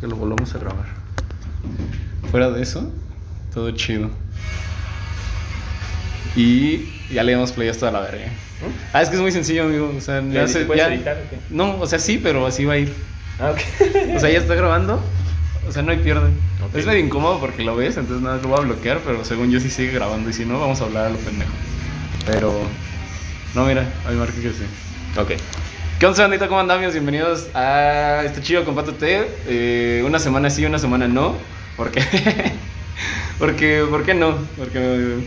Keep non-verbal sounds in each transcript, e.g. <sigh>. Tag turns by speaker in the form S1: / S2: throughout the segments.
S1: que lo volvamos a grabar. Fuera de eso, todo chido. Y ya le damos play hasta a la verga. Ah, es que es muy sencillo, amigo. O sea, ya
S2: ¿Le-
S1: se-
S2: puedes
S1: ya-
S2: editar o qué?
S1: No, o sea, sí, pero así va a ir.
S2: Ah, ok.
S1: O sea, ya está grabando. O sea, no hay pierde. Es medio incómodo porque lo ves, entonces nada, lo voy a bloquear, pero según yo sí sigue grabando. Y si no, vamos a hablar a lo pendejo. Pero. No, mira, hay marca que sí.
S2: ok.
S1: ¿Qué onda, bandita? ¿Cómo andamos? Bienvenidos a este chido con Pato T. Eh, una semana sí, una semana no. ¿Por qué? <laughs> porque, ¿por qué no? Porque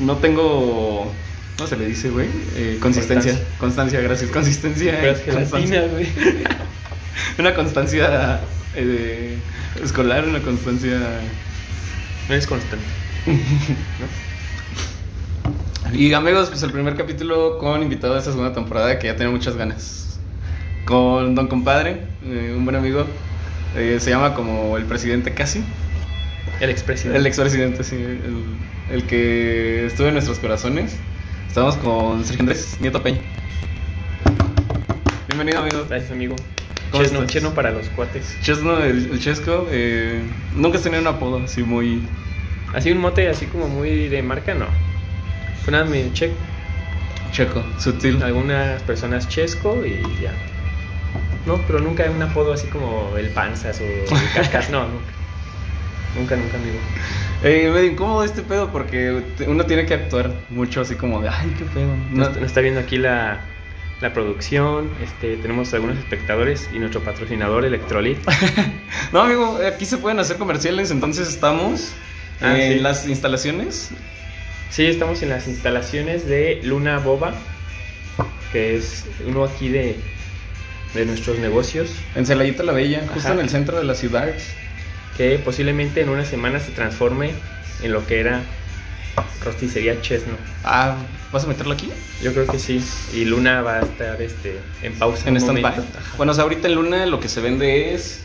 S1: no tengo. ¿Cómo se le dice, güey? Eh, consistencia. Constancia. gracias. Consistencia. Eh, constancia.
S2: gelatina, güey. <laughs>
S1: Una constancia eh, escolar, una constancia.
S2: No es constante. <laughs>
S1: Y amigos, pues el primer capítulo con invitado de esta segunda temporada que ya tengo muchas ganas. Con Don Compadre, eh, un buen amigo. eh, se llama como el presidente casi.
S2: El expresidente.
S1: El expresidente, sí. El, el que estuvo en nuestros corazones. Estamos con Sergio Andrés Nieto Peña. Bienvenido, amigo.
S2: Gracias, amigo.
S1: ¿Cómo
S2: Chesno, chesno para los cuates.
S1: Chesno, el, el Chesco. eh, nunca has tenido un apodo así muy.
S2: Así un mote así como muy de marca, no. Fue nada medio checo.
S1: Checo, sutil.
S2: Algunas personas chesco y ya. No, pero nunca un apodo así como el panzas o el cacas, no, nunca. Nunca, nunca, amigo.
S1: Eh, medio incómodo este pedo porque uno tiene que actuar mucho así como de, ay, qué pedo. No-
S2: está viendo aquí la, la producción, este, tenemos algunos espectadores y nuestro patrocinador Electrolit. <laughs>
S1: No, amigo, aquí se pueden hacer comerciales, entonces estamos
S2: Ah,
S1: en
S2: sí.
S1: las instalaciones.
S2: Sí, estamos en las instalaciones de Luna Boba, que es uno aquí de, de nuestros negocios,
S1: En Celayita la Bella, justo en el centro de la ciudad.
S2: que posiblemente en una semana se transforme en lo que era rosticería Chesno.
S1: Ah, ¿vas a meterlo aquí?
S2: Yo creo que sí. Y Luna va a estar este, en pausa.
S1: En stand-by. Bueno, o sea, ahorita en Luna lo que se vende es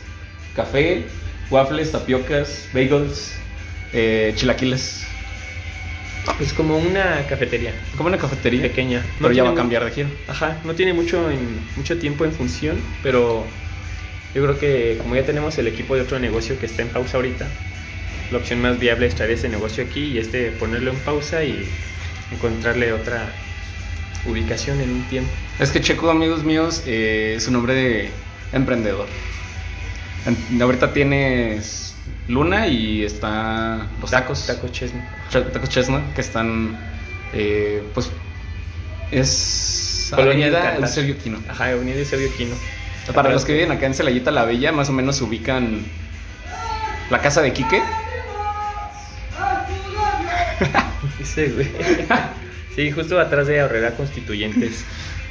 S1: café, waffles, tapiocas, bagels, eh, chilaquiles.
S2: Es como una cafetería
S1: Como una cafetería.
S2: pequeña.
S1: Pero ya va a cambiar de giro.
S2: Ajá, no tiene mucho, en- mucho tiempo en función, pero yo creo que como ya tenemos el equipo de otro negocio que está en pausa ahorita, la opción más viable es traer ese negocio aquí y este ponerlo en pausa y encontrarle otra ubicación en un tiempo.
S1: Es que Checo, amigos míos, eh, es un hombre de emprendedor. En- ahorita tienes Luna y está los tacos.
S2: Taco Chesno.
S1: Ch- Tacos Chestnut, que están, eh, pues, es
S2: Colonia
S1: Avenida
S2: Cantar.
S1: Eusebio Quino.
S2: Ajá, Avenida Eusebio Quino.
S1: Para los que viven acá en Celayita la Bella, más o menos se ubican la casa de Quique. <laughs>
S2: Sí, güey. Sí, justo atrás de Aurrera Constituyentes,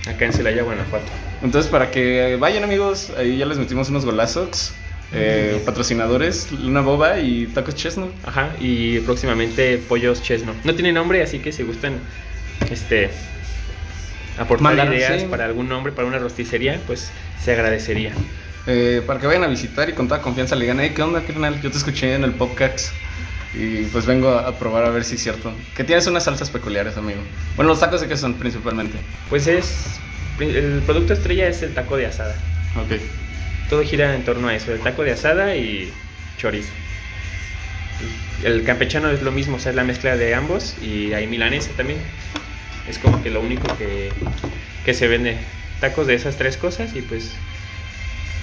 S2: acá en Celaya, Guanajuato.
S1: Entonces, para que vayan, amigos, ahí ya les metimos unos golazos. Eh, patrocinadores, Luna Boba y Tacos Chestnut.
S2: Ajá, y próximamente Pollos Chesno. No tiene nombre, así que si gustan este aportar
S1: Mandar,
S2: ideas
S1: sí.
S2: para algún nombre, para una rosticería, pues se agradecería.
S1: Eh, para que vayan a visitar y con toda confianza le digan, hey, ¿qué onda, carnal? Yo te escuché en el podcast y pues vengo a, a probar a ver si es cierto. Que tienes unas salsas peculiares, amigo. Bueno, los tacos de qué son principalmente.
S2: Pues es el producto estrella es el taco de asada.
S1: Ok.
S2: Todo gira en torno a eso, el taco de asada y chorizo. El campechano es lo mismo, o sea, es la mezcla de ambos y hay milanesa también. Es como que lo único que, que se vende. Tacos de esas tres cosas y pues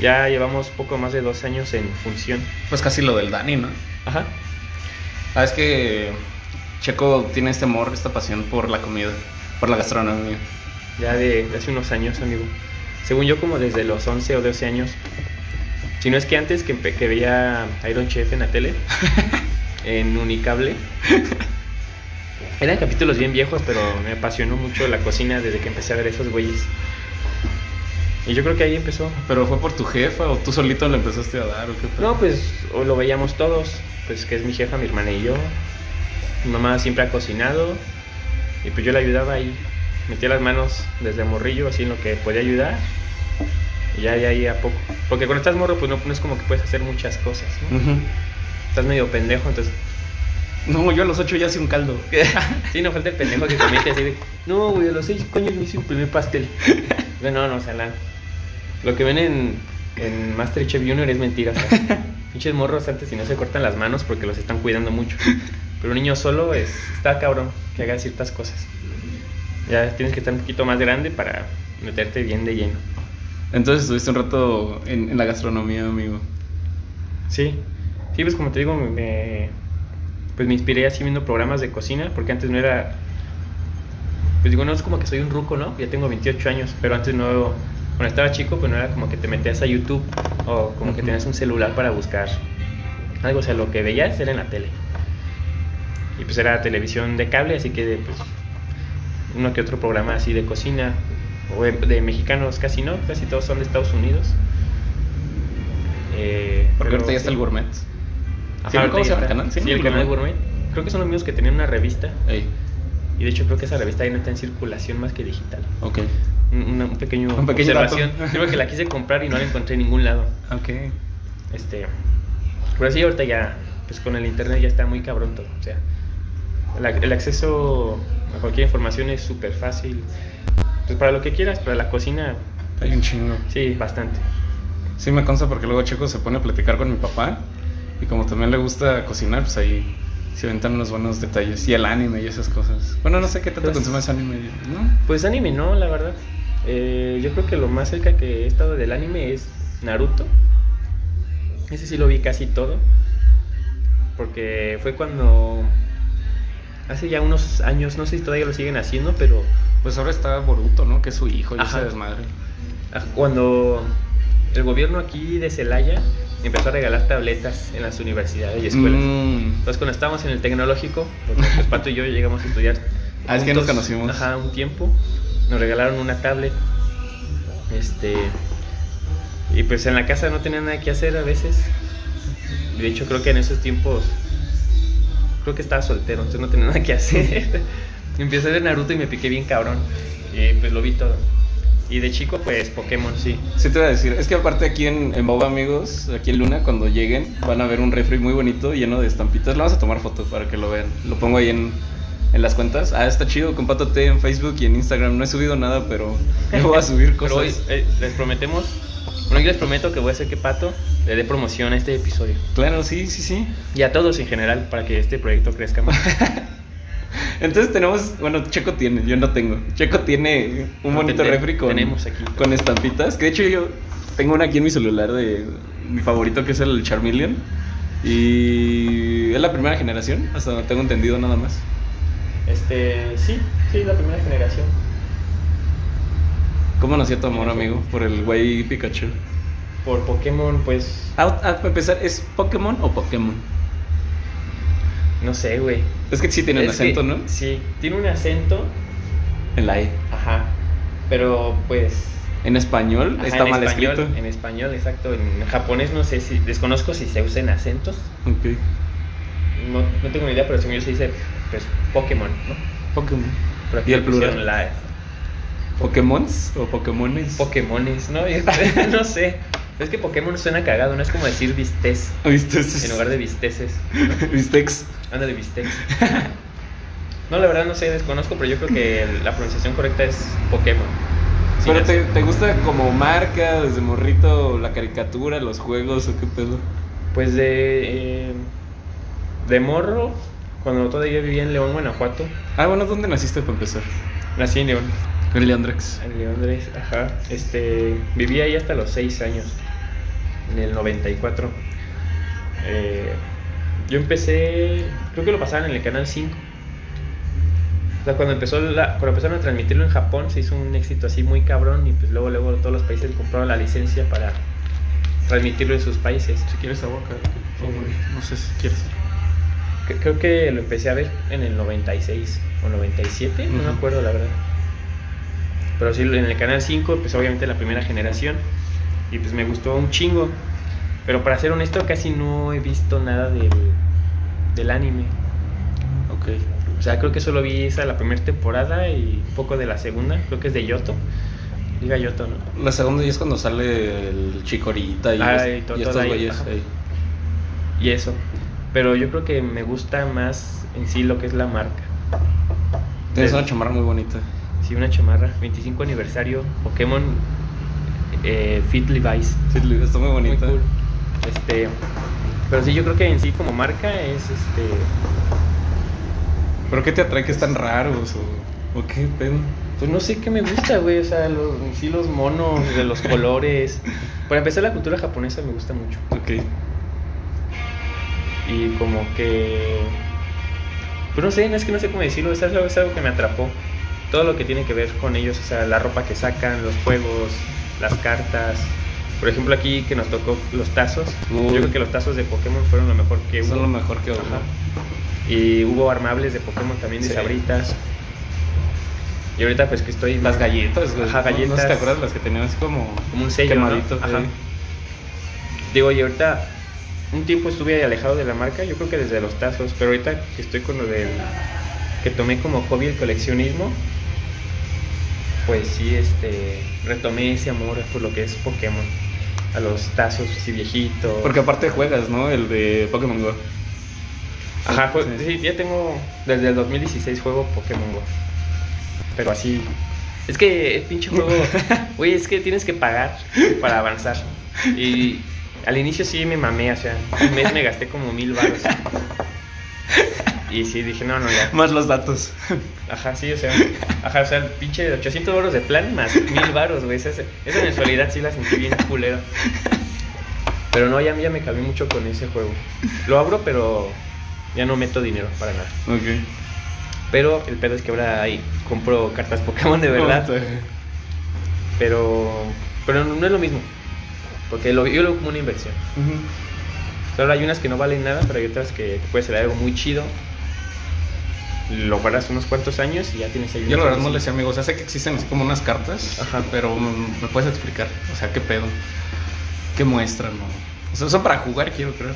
S2: ya llevamos poco más de dos años en función.
S1: Pues casi lo del Dani, ¿no?
S2: Ajá.
S1: Ah, es que Checo tiene este amor, esta pasión por la comida, por la gastronomía.
S2: Ya de, de hace unos años, amigo. Según yo, como desde los 11 o 12 años. Si no es que antes que, veía Iron Chef en la tele, <laughs> en Unicable. Eran capítulos bien viejos, pero me apasionó mucho la cocina desde que empecé a ver esos güeyes. Y yo creo que ahí empezó.
S1: ¿Pero fue por tu jefa o tú solito le empezaste a dar o qué?
S2: No, pues o lo veíamos todos, pues que es mi jefa, mi hermana y yo. Mi mamá siempre ha cocinado y pues yo le ayudaba ahí. Metía las manos desde morrillo, así en lo que podía ayudar. Y ya de ahí a poco. Porque cuando estás morro, pues no, no es como que puedes hacer muchas cosas. ¿no? Estás medio pendejo, entonces.
S1: No, yo a los ocho ya hice un caldo. <laughs>
S2: sí, no falta el pendejo que comience así de. No, güey, a los seis coños me hice un primer pastel. no, no, o sea, la- lo que ven en, en Masterchef Junior es mentira. o sea, <laughs> Pinches morros antes si no se cortan las manos porque los están cuidando mucho. Pero un niño solo es, está cabrón que haga ciertas cosas. Ya tienes que estar un poquito más grande para meterte bien de lleno.
S1: Entonces estuviste un rato en, en la gastronomía, amigo.
S2: Sí, sí, pues como te digo, me, pues me inspiré así viendo programas de cocina, porque antes no era, pues digo, no es como que soy un ruco, ¿no? Ya tengo 28 años, pero antes no, cuando estaba chico, pues no era como que te metías a YouTube o como que tenías un celular para buscar algo, o sea, lo que veías era en la tele. Y pues era televisión de cable, así que pues uno que otro programa así de cocina, o de, de mexicanos casi no, casi todos son de Estados Unidos. Eh,
S1: Porque ahorita ya está el gourmet.
S2: Ajá,
S1: ¿Sí,
S2: ahorita
S1: ¿Cómo se llama el canal?
S2: Sí, el canal Gourmet. Creo que son los mismos que tenían una revista.
S1: Ey,
S2: Y de hecho creo que esa revista ya no está en circulación más que digital.
S1: ok.
S2: Un, una- un pequeño,
S1: Un pequeño
S2: observación. Creo que la quise comprar y no la encontré en ningún lado.
S1: Ok.
S2: Este, pero sí, ahorita ya, pues con el internet ya está muy cabrón todo. O sea, el, ac- el acceso a cualquier información es súper fácil. Pues para lo que quieras, para la cocina,
S1: Hay un chingo.
S2: sí, bastante.
S1: Sí, me consta porque luego Checo se pone a platicar con mi papá. Y como también le gusta cocinar, pues ahí se aventan unos buenos detalles. Y el anime y esas cosas. Bueno, no sé qué tanto
S2: Pues-
S1: consumes anime, ¿no?
S2: Pues anime no, la verdad. Eh, yo creo que lo más cerca que he estado del anime es Naruto. Ese sí lo vi casi todo. Porque fue cuando... Hace ya unos años, no sé si todavía lo siguen haciendo, pero
S1: Pues ahora está Boruto, ¿no? Que es su hijo y
S2: Ajá.
S1: ese desmadre.
S2: ah, cuando el gobierno aquí de Celaya empezó a regalar tabletas en las universidades y escuelas.
S1: Mm.
S2: Entonces cuando estábamos en el tecnológico, porque <laughs> pues Pato y yo llegamos a estudiar.
S1: Ah, es que nos conocimos.
S2: Ajá, un tiempo. Nos regalaron una tablet. Este. Y pues en la casa no tenía nada que hacer a veces. De hecho creo que en esos tiempos. Creo que estaba soltero, entonces no tenía nada que hacer. <laughs> Empecé a ver Naruto y me piqué bien cabrón. Y pues lo vi todo. Y de chico, pues Pokémon, sí.
S1: Sí te voy a decir, es que aparte aquí en, en Boba, amigos, aquí en Luna, cuando lleguen, van a ver un refri muy bonito, lleno de estampitas. Le vamos a tomar fotos para que lo vean. Lo pongo ahí en, en las cuentas. Ah, está chido, compátate en Facebook y en Instagram. No he subido nada, pero <laughs> yo voy a subir
S2: Pero hoy
S1: cosas.
S2: eh, les prometemos. Bueno, yo les prometo que voy a hacer que Pato le dé promoción a este episodio.
S1: Claro, sí, sí, sí.
S2: Y a todos en general, para que este proyecto crezca más. <laughs>
S1: Entonces tenemos, bueno, Checo tiene, yo no tengo. Checo tiene un
S2: No,
S1: bonito
S2: te-
S1: refri con,
S2: tenemos aquí.
S1: con estampitas. Que de hecho yo tengo una aquí en mi celular de mi favorito que es el Charmeleon. Y es la primera generación, hasta donde tengo entendido nada más.
S2: Este, sí, sí, la primera generación.
S1: ¿Cómo nació tu amor, amigo? Por el güey Pikachu.
S2: Por Pokémon, pues,
S1: Ah, ah, para empezar, ¿es Pokémon o Pokémon?
S2: no sé, güey.
S1: Es que sí tiene un
S2: Es que-
S1: acento, ¿no?
S2: Sí, tiene un acento,
S1: En la E.
S2: ajá. Pero, pues,
S1: En español
S2: ajá,
S1: está
S2: en
S1: mal
S2: español,
S1: escrito.
S2: En español, exacto. En japonés no sé si, desconozco si se usan acentos.
S1: Ok.
S2: No, no tengo ni idea, pero según yo se dice, pues, Pokémon, ¿no?
S1: Pokémon.
S2: Pero aquí
S1: ¿Y el plural?
S2: La,
S1: ¿Pokémons o Pokémones?
S2: Pokémones, ¿no? <laughs> no sé. Es que Pokémon suena cagado, no es como decir vistes
S1: ¿Viste?
S2: en lugar de visteces.
S1: Vistex. <laughs>
S2: Anda de bistecs. No, la verdad no sé, desconozco, pero yo creo que la pronunciación correcta es Pokémon. Sí,
S1: ¿Pero
S2: no
S1: te, te gusta como marca, desde morrito, la caricatura, los juegos o qué pedo?
S2: Pues de. eh, de morro, cuando todavía vivía en León, Guanajuato.
S1: Ah, bueno, ¿dónde naciste para empezar?
S2: Nací en León.
S1: En Leandrex.
S2: En León, Andrés, ajá. Este. Viví ahí hasta los 6 años. En el 94. Eh, yo empecé. Creo que lo pasaban en el canal 5. O sea, cuando, empezó la- cuando empezaron a transmitirlo en Japón, se hizo un éxito así muy cabrón. Y pues luego, luego todos los países compraron la licencia para transmitirlo en sus países.
S1: Si quieres agua,
S2: Sí.
S1: no sé si quieres.
S2: Creo que lo empecé a ver en el 96 o 97, no me acuerdo la verdad. Pero sí, en el canal 5, pues obviamente la primera generación. Y pues me gustó un chingo. Pero para ser honesto, casi no he visto nada del, del anime.
S1: Ok.
S2: O sea, creo que solo vi esa la primera temporada y un poco de la segunda. Creo que es de Yoto. Diga Yoto, ¿no?
S1: La segunda ya es cuando sale el Chikorita y,
S2: Ah, y
S1: y estos güeyes.
S2: Y eso. Pero yo creo que me gusta más en sí lo que es la marca.
S1: Tienes una chamarra muy bonita.
S2: Sí, una chamarra. 25 aniversario. Pokémon eh, Fit Levi's.
S1: Sí, está muy
S2: Muy
S1: bonita.
S2: cool. Este. Pero sí, yo creo que en sí como marca es este...
S1: ¿Pero qué te atrae que están raros o, o qué pedo?
S2: Pues no sé qué me gusta, güey. O sea, los, sí los monos, de los <laughs> colores. Para empezar, la cultura japonesa me gusta mucho.
S1: Ok.
S2: Y como que... Pues no sé, no es que no sé cómo decirlo. Es algo, es algo que me atrapó. Todo lo que tiene que ver con ellos. O sea, la ropa que sacan, los juegos, las cartas. Por ejemplo, aquí que nos tocó los tazos.
S1: Uy.
S2: Yo creo que los tazos de Pokémon fueron lo mejor que hubo.
S1: Son lo mejor que hubo.
S2: Ajá. Y hubo armables de Pokémon también, de
S1: Sí.
S2: sabritas. Y ahorita pues que estoy...
S1: Las galletas, güey.
S2: Ajá,
S1: ¿No- ¿No,
S2: galletas.
S1: te acuerdas las que tenían así como...
S2: Como un sello, ¿no? Ajá. Digo, y ahorita un tiempo estuve alejado de la marca, yo creo que desde los tazos, pero ahorita que estoy con lo del que tomé como hobby el coleccionismo, pues sí, este, retomé ese amor por lo que es Pokémon, a los tazos así viejitos.
S1: Porque aparte juegas, ¿no? El de Pokémon Go.
S2: Ajá,
S1: Sí.
S2: sí, ya tengo, desde el 2016 juego Pokémon Go, pero así, es que el pinche juego, <laughs> güey, es que tienes que pagar para avanzar, y al inicio sí me mamé, o sea, un mes me gasté como mil baros. Y sí, dije, no, no, ya.
S1: Más los datos.
S2: Ajá, sí, o sea, ajá, o sea, el pinche 800 baros de plan más mil baros, güey. Esa, esa mensualidad sí la sentí bien culera. Pero no, ya, ya me calmé mucho con ese juego. Lo abro, pero ya no meto dinero para nada.
S1: Ok.
S2: Pero el pedo es que ahora ahí compro cartas Pokémon de verdad. Pero, pero no es lo mismo. Porque lo, yo lo veo como una inversión.
S1: Ujú.
S2: Claro, hay unas que no valen nada, pero hay otras que te puede ser algo muy chido. Lo guardas unos cuantos años y ya tienes ahí.
S1: Yo la verdad no le sé, amigo. O sea, sé que existen así como unas cartas.
S2: Ajá.
S1: Pero me puedes explicar. O sea, qué pedo. ¿Qué muestran? no? O sea, son para jugar, quiero creer.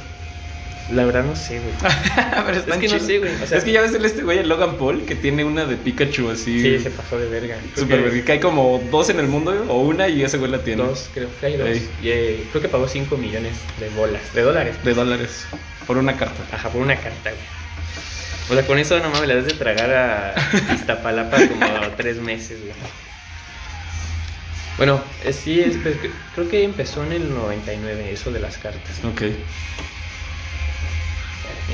S2: La verdad no sé, güey. <laughs>
S1: pero
S2: Es que no sé, güey, o sea-
S1: es que ya ves el este güey, el Logan Paul, que tiene una de Pikachu así.
S2: Sí, se pasó de verga.
S1: Super verga, que hay como dos en el mundo o una y ese güey la tiene.
S2: Dos, creo que hay dos. Y, eh, creo que pagó 5 millones de bolas, de dólares.
S1: De dólares. Por una carta.
S2: Ajá, por una carta, güey. O sea, con eso no mames, le das de tragar a <laughs> Iztapalapa como tres meses, güey. Bueno, eh, sí, es, pues, cre- creo que empezó en el 99 eso de las cartas.
S1: Ok.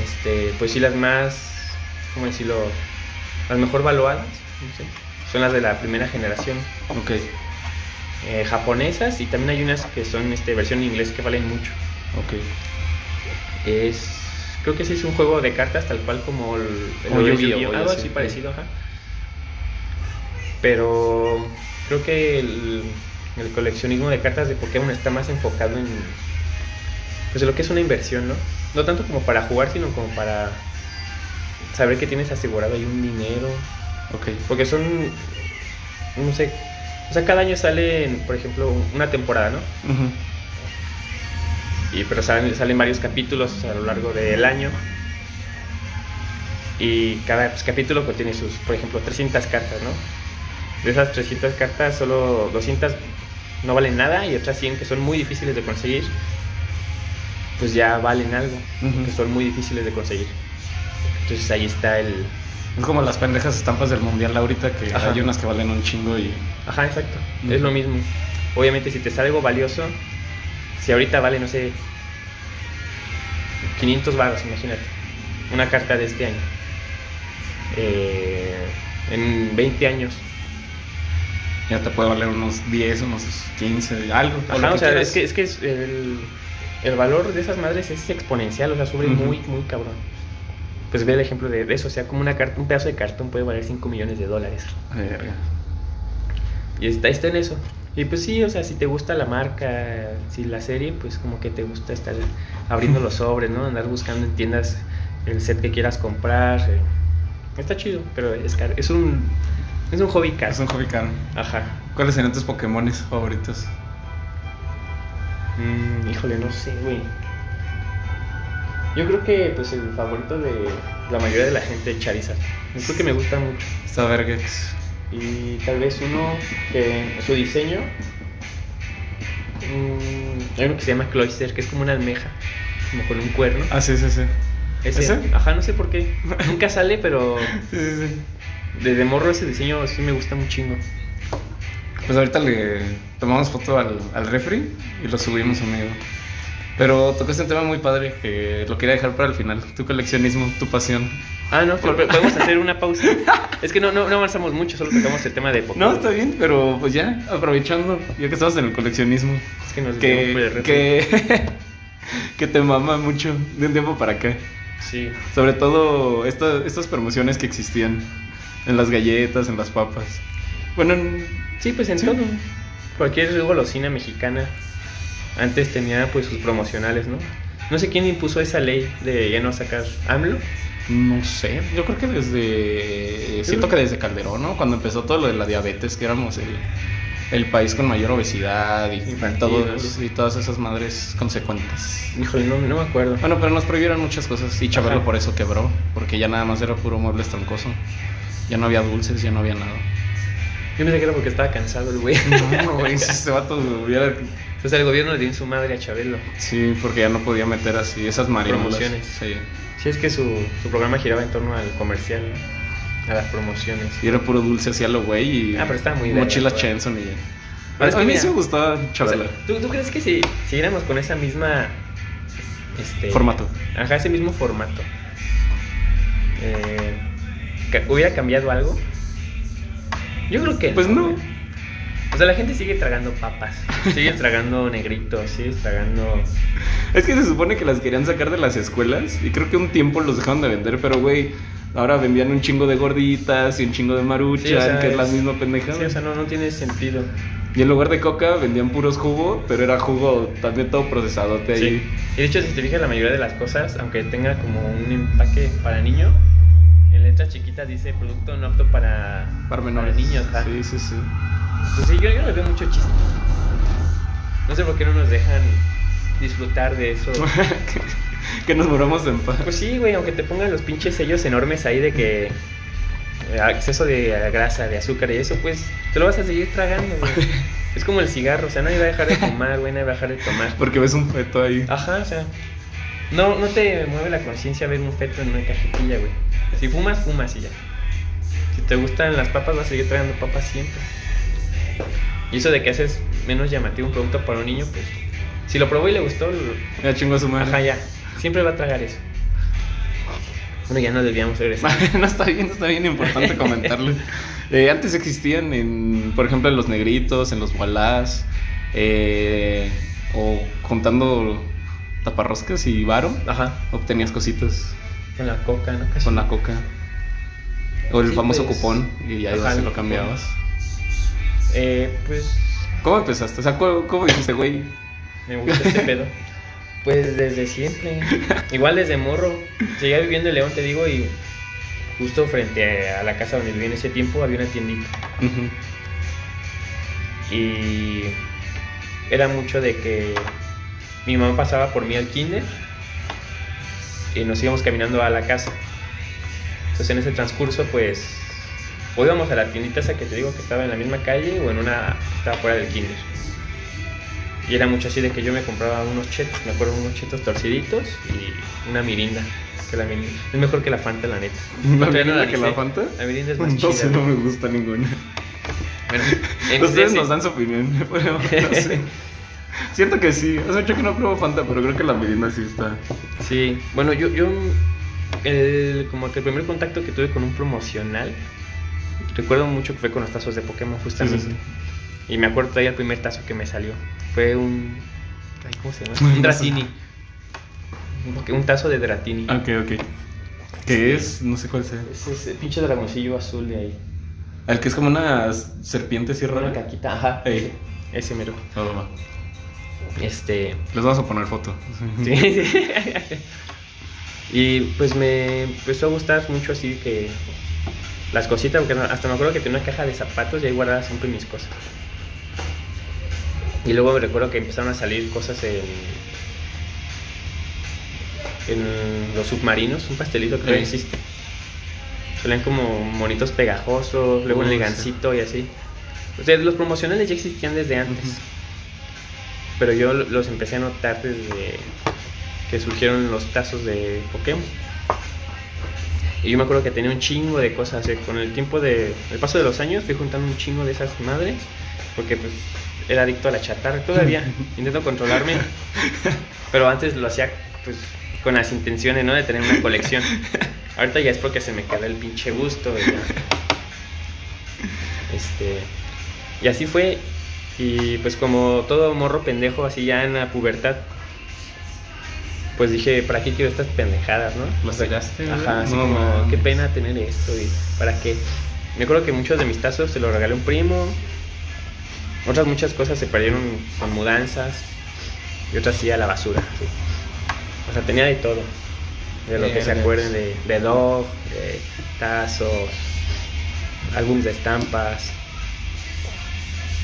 S2: Este, pues sí, las más, ¿cómo decirlo? Las mejor valuadas, no sé, son las de la primera generación.
S1: Ok.
S2: eh, japonesas y también hay unas que son este, versión en inglés que valen mucho.
S1: Ok.
S2: Es, creo que sí es un juego de cartas tal cual como el, el Yu-Gi-Oh, algo
S1: sí.
S2: así parecido, ajá. Pero creo que el, el coleccionismo de cartas de Pokémon está más enfocado en pues en lo que es una inversión, ¿no? No tanto como para jugar, sino como para saber que tienes asegurado ahí un dinero,
S1: Ok.
S2: porque son no sé, o sea, cada año sale, por ejemplo, una temporada, ¿no? Y, pero salen, salen varios capítulos a lo largo del año. Y cada pues, capítulo contiene sus, por ejemplo, 300 cartas, ¿no? De esas 300 cartas, solo 200 no valen nada y otras 100 que son muy difíciles de conseguir, pues ya valen algo, que son muy difíciles de conseguir. Entonces ahí está el...
S1: Es como las pendejas estampas del mundial ahorita que
S2: Ajá.
S1: hay unas que valen un chingo y.
S2: Ajá, exacto. Es lo mismo. Obviamente si te sale algo valioso, si ahorita vale, no sé, 500 varos, imagínate, una carta de este año. Eh, en 20 años.
S1: Ya te puede valer unos 10, unos 15, algo.
S2: Ajá, o sea, es que, es que es el, el valor de esas madres es exponencial, o sea, sube
S1: Ujú.
S2: muy, muy cabrón. Pues ve el ejemplo de, de eso, o sea, como una carta, un pedazo de cartón puede valer 5 millones de dólares.
S1: Verga.
S2: Y está, está en eso. Y pues sí, o sea, si te gusta la marca, si la serie, pues como que te gusta estar abriendo <laughs> los sobres, ¿no? Andar buscando en tiendas el set que quieras comprar. eh. Está chido, pero es caro. Es un, es un hobby caro.
S1: Es un hobby caro.
S2: Ajá.
S1: ¿Cuáles serían tus Pokémones favoritos?
S2: Mm, híjole, no sé, güey. Yo creo que pues el favorito de la mayoría de la gente es Charizard. Yo creo que me gusta mucho.
S1: Está.
S2: Y tal vez uno que su diseño. mm, hay uno que se llama Cloyster, que es como una almeja, como con un cuerno.
S1: Ah, sí, sí, sí.
S2: Ese,
S1: ¿ese?
S2: Ajá, no sé por qué. <laughs> Nunca sale, pero
S1: Sí, sí, sí.
S2: desde morro ese diseño sí me gusta un chingo.
S1: Pues ahorita le tomamos foto al, al refri y lo subimos, amigo. Pero tocaste un tema muy padre que lo quería dejar para el final. Tu coleccionismo, tu pasión.
S2: Ah, no, pero podemos <laughs> hacer una pausa. Es que no, no, no avanzamos mucho, solo tocamos el tema de Pokémon.
S1: No, está bien, pero pues ya, aprovechando, ya que estamos en el coleccionismo.
S2: Es que nos
S1: que, que, <laughs> que te mama mucho de un tiempo para acá.
S2: Sí.
S1: Sobre todo esta- estas promociones que existían en las galletas, en las papas. Bueno, en-
S2: Sí, pues en
S1: Sí.
S2: todo. Cualquier golosina mexicana antes tenía pues sus promocionales, ¿no? No sé quién impuso esa ley de ya no sacar AMLO.
S1: no sé, yo creo que desde... Siento que desde Calderón, ¿no? Cuando empezó todo lo de la diabetes, que éramos el, el país con mayor obesidad y,
S2: Infantil,
S1: todos, y todas esas madres consecuentes.
S2: Híjole, no, no me acuerdo.
S1: Bueno, pero nos prohibieron muchas cosas y Chabelo
S2: Ajá.
S1: por eso quebró, porque ya nada más era puro mueble troncoso. Ya no había dulces, ya no había nada.
S2: Yo pensé que era porque estaba cansado el güey.
S1: No, güey, si este vato hubiera...
S2: O sea, el gobierno le dio en su madre a Chabelo.
S1: Sí, porque ya no podía meter así esas marihuanas.
S2: Promociones.
S1: Sí.
S2: Sí, es que su, su programa giraba en torno al comercial, a las promociones.
S1: Y era puro dulce así a lo güey y...
S2: Ah, pero estaba muy verga,
S1: Mochila
S2: güey.
S1: Chenson y ya.
S2: Pero es
S1: a mí
S2: mira,
S1: sí me gustaba Chabela.
S2: ¿Tú, ¿Tú crees que si siguiéramos con esa misma... Este,
S1: Formato.
S2: Ajá, ese mismo formato. Eh, ¿Hubiera cambiado algo? Yo creo que
S1: Pues no.
S2: O sea, la gente sigue tragando papas, sigue <laughs> tragando negritos, sigue tragando...
S1: Es que se supone que las querían sacar de las escuelas y creo que un tiempo los dejaron de vender, pero güey, ahora vendían un chingo de gorditas y un chingo de maruchan,
S2: Sí, o sea,
S1: que es la misma pendejada.
S2: Sí, o sea, no, no tiene sentido.
S1: Y en lugar de coca vendían puros jugo, pero era jugo también todo procesadote
S2: Sí.
S1: ahí.
S2: Y de hecho, si te fijas, la mayoría de las cosas, aunque tenga como un empaque para niño, en letras chiquitas dice producto no apto para,
S1: Para menores.
S2: niños.
S1: Sí, sí, sí.
S2: Pues sí, yo, yo le veo mucho chiste. No sé por qué no nos dejan disfrutar de eso.
S1: que, <laughs> que nos moramos en paz.
S2: Pues sí, güey, aunque te pongan los pinches sellos enormes ahí de que eh, exceso de grasa, de azúcar y eso, pues te lo vas a seguir tragando, güey. <laughs> Es como el cigarro, o sea, nadie va a dejar de fumar, güey, nadie va a dejar de tomar.
S1: Porque ves un feto ahí.
S2: Ajá, o sea, no, no te mueve la conciencia ver un feto en una cajetilla, güey. Si fumas, fumas y ya. Si te gustan las papas, vas a seguir tragando papas siempre. Y eso de que haces menos llamativo un producto para un niño, pues, si lo probó y le gustó, lo-
S1: Ya chingo a su madre.
S2: ajá, ya, siempre va a tragar eso. Bueno, ya no debíamos regresar. <laughs>
S1: no está bien, está bien importante <laughs> comentarlo. Eh, antes existían, en, por ejemplo, en los negritos, en los walás, eh, o contando taparroscas y varo,
S2: Ajá,
S1: obtenías cositas
S2: con la coca, ¿no? Casi.
S1: con la coca. O el
S2: Sí,
S1: famoso
S2: pues,
S1: cupón, y ya
S2: ajá, el
S1: lo cambiabas.
S2: Eh, pues,
S1: ¿Cómo empezaste? O sea, ¿cómo, cómo dijiste, güey?
S2: Me gusta este pedo. Pues desde siempre. Igual desde morro. Seguía viviendo en León, te digo, y justo frente a la casa donde vivía en ese tiempo había una tiendita. Y era mucho de que mi mamá pasaba por mí al kinder y nos íbamos caminando a la casa. Entonces en ese transcurso, pues, o íbamos a la tiendita esa que te digo que estaba en la misma calle o en una que estaba fuera del kinder. Y era mucho así de que yo me compraba unos chetos, me acuerdo unos chetos torciditos y una mirinda. Que la mirinda es mejor que la Fanta, la neta.
S1: ¿La mirinda que la Fanta?
S2: La mirinda es más chida.
S1: sé, no me gusta ninguna.
S2: Bueno, en <laughs>
S1: Ustedes
S2: ese-
S1: nos dan su opinión, <laughs> no <laughs> sé. Siento que sí. Hace mucho que no pruebo Fanta, pero creo que la Medina sí está.
S2: Sí, bueno, yo, yo el, como que el primer contacto que tuve con un promocional, recuerdo mucho que fue con los tazos de Pokémon justamente.
S1: Sí, sí,
S2: Y me acuerdo todavía el primer tazo que me salió. Fue un... ay, ¿Cómo se llama? <laughs> Un Dratini. Un, un tazo de Dratini.
S1: Ok, ok. ¿Qué es? No sé cuál sea.
S2: Es ese pinche dragoncillo azul de ahí.
S1: El que es como una serpiente así
S2: Una
S1: rara.
S2: caquita, ajá.
S1: Ey.
S2: Ese, mero.
S1: Va, va, va.
S2: Este...
S1: Les vamos a poner foto.
S2: Sí, sí. y pues me empezó a gustar mucho así que las cositas, porque hasta me acuerdo que tenía una caja de zapatos y ahí guardaba siempre mis cosas. Y luego me recuerdo que empezaron a salir cosas en, en los submarinos, un pastelito que
S1: Sí.
S2: existe. Salían como monitos pegajosos, luego
S1: Oh,
S2: un
S1: sí.
S2: y así. O sea, los promocionales ya existían desde antes. Pero yo lo- los empecé a notar desde que surgieron los tazos de Pokémon. Y yo me acuerdo que tenía un chingo de cosas. eh, Con el tiempo de. El paso de los años fui juntando un chingo de esas madres. Porque pues era adicto a la chatarra. Todavía <laughs> intento controlarme. Pero antes lo hacía pues con las intenciones, ¿no? De tener una colección. Ahorita ya es porque se me queda el pinche gusto. ya. Este. Y así fue. Y pues como todo morro pendejo, así ya en la pubertad. Pues dije, ¿para qué quiero estas pendejadas, no?
S1: ¿Lo sacaste?
S2: Ajá, así
S1: No
S2: como, qué pena tener esto y para qué. Me acuerdo que muchos de mis tazos se los regalé a un primo. Otras muchas cosas se perdieron con mudanzas. Y otras sí a la basura. sí. O sea, tenía de todo. De lo que se acuerden de, de Dog, de tazos, álbumes de estampas.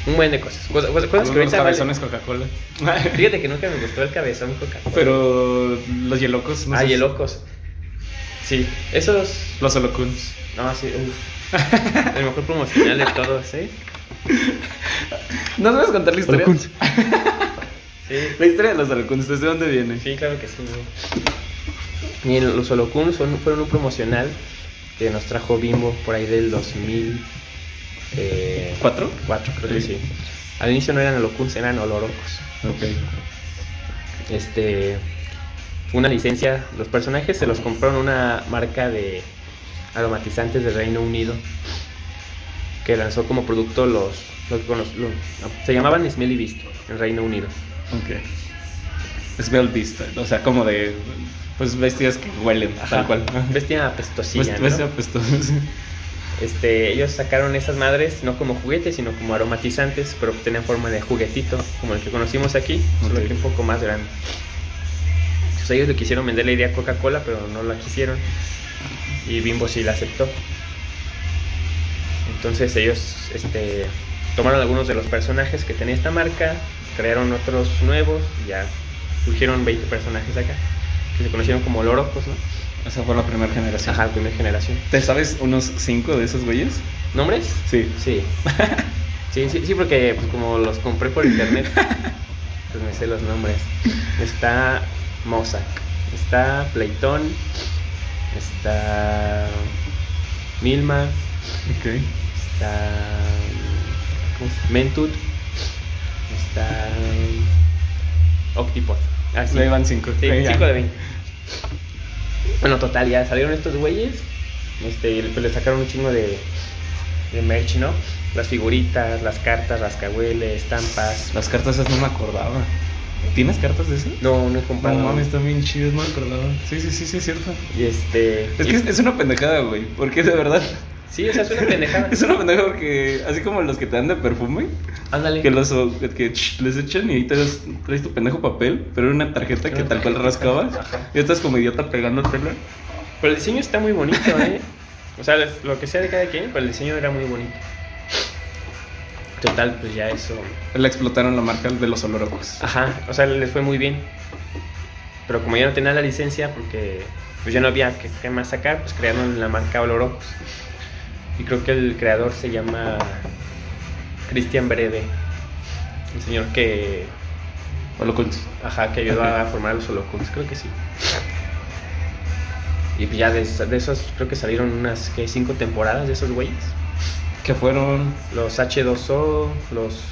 S2: Un buen de cosas. Cosas, cosas que vale-
S1: cabezones Coca-Cola. <laughs>
S2: Fíjate que nunca me gustó el cabezón Coca-Cola.
S1: Pero los yelocos. no
S2: ah,
S1: sé
S2: y
S1: si-
S2: el locos. Sí, esos.
S1: Los holocuns.
S2: No, sí, uff. <laughs> El mejor promocional de todos, ¿eh?
S1: ¿No sabes contar la historia?
S2: Holocuns. <laughs> Sí,
S1: La historia de los holocuns, ¿desde dónde viene?
S2: sí, claro que sí. el- los Holocuns fueron un promocional que nos trajo Bimbo por ahí del 2000. Eh,
S1: ¿Cuatro?
S2: cuatro, creo que
S1: Sí.
S2: Al inicio no eran Holocuns, eran Olorocos.
S1: Ok.
S2: Este. Una licencia. Los personajes se los compraron una marca de aromatizantes del Reino Unido. Que lanzó como producto los. los- los- los- se llamaban Smelly Beast en Reino Unido.
S1: Ok. Bell Vista, o sea, como de. Pues bestias que huelen, tal cual.
S2: Bestia apestosilla.
S1: Pues,
S2: ¿no?
S1: bestia apestosa.
S2: Este, ellos sacaron esas madres no como juguetes, sino como aromatizantes, pero tenían forma de juguetito, como el que conocimos aquí, solo que un poco más grande. Entonces ellos le quisieron vender la idea a Coca-Cola, pero no la quisieron. Y Bimbo sí la aceptó. Entonces ellos este, tomaron algunos de los personajes que tenía esta marca, crearon otros nuevos, y ya surgieron 20 personajes acá, que se conocieron como Lorocos, ¿no?
S1: Esa fue la primera generación.
S2: Ajá, primera generación.
S1: ¿Te sabes unos cinco de esos güeyes?
S2: ¿Nombres?
S1: Sí.
S2: Sí. <laughs> Sí, sí, sí, porque pues, como los compré por internet, pues me sé los nombres. Está Mossack, está Playton, está Milma,
S1: Ok.
S2: está ¿cómo se? Mentut, está Octopod. Ah, sí.
S1: Van cinco.
S2: Sí. 5 de 20. Bueno, total, ya salieron estos güeyes. Este, y pues le sacaron un chingo de, de merch, ¿no? Las figuritas, las cartas, rascahueles, estampas.
S1: Las cartas esas no me acordaba. ¿Tienes cartas de esas?
S2: No, no he
S1: No
S2: comprado.
S1: mames, están bien chidas, no me acordaba. Sí, sí, sí, sí, es cierto.
S2: Y este.
S1: Es que es, es una pendejada, güey. Porque de verdad.
S2: Sí, o sea, es una pendejada. <laughs>
S1: Es una pendejada porque, así como los que te dan de perfume,
S2: Ándale.
S1: que los que ch, les echan y ahí te das- traes tu pendejo papel, pero era una tarjeta que
S2: Una
S1: tal cual rascabas. Y estás como idiota pegando el pelo.
S2: Pero el diseño está muy bonito, ¿eh? O sea, lo que sea de cada quien, pero el diseño era muy bonito. Total, pues ya eso.
S1: Le explotaron la marca de los olorocos.
S2: Ajá, o sea, les fue muy bien. Pero como ya no tenía la licencia, porque pues ya no había que, que más sacar, pues crearon la marca Olorocos. Y creo que el creador se llama Cristian Brede. El señor que,
S1: Holocuns.
S2: ajá, que ayudó a formar los Holocuns, creo que sí. Y pues ya de, de esos, creo que salieron unas, que Cinco temporadas de esos güeyes.
S1: Que fueron.
S2: Los H2O, los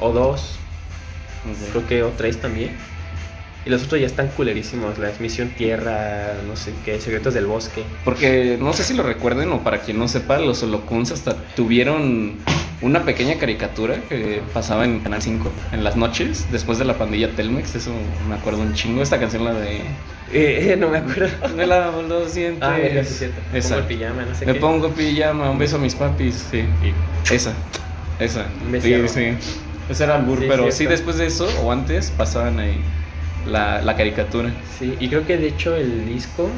S2: O2, creo que O3 también. Y los otros ya están culerísimos. La Misión Tierra, no sé qué, Secretos del Bosque.
S1: Porque no sé si lo recuerden o para quien no sepa, los holocuns hasta tuvieron una pequeña caricatura que pasaba en Canal 5 en las noches, después de la pandilla Telmex. Eso me acuerdo un chingo. Esta canción, la de.
S2: Eh, eh, no me acuerdo.
S1: Me lavo los dientes.
S2: Ah, verga, sí cierto. Me
S1: Esa.
S2: pongo el pijama, no sé
S1: Me
S2: qué.
S1: pongo pijama, un beso a mis papis. Sí,
S2: Y-
S1: esa. Esa.
S2: Un
S1: Sí, sí. Ese era albur,
S2: Sí,
S1: pero sí, después de eso o antes pasaban ahí la, la caricatura.
S2: Sí, y creo que de hecho el disco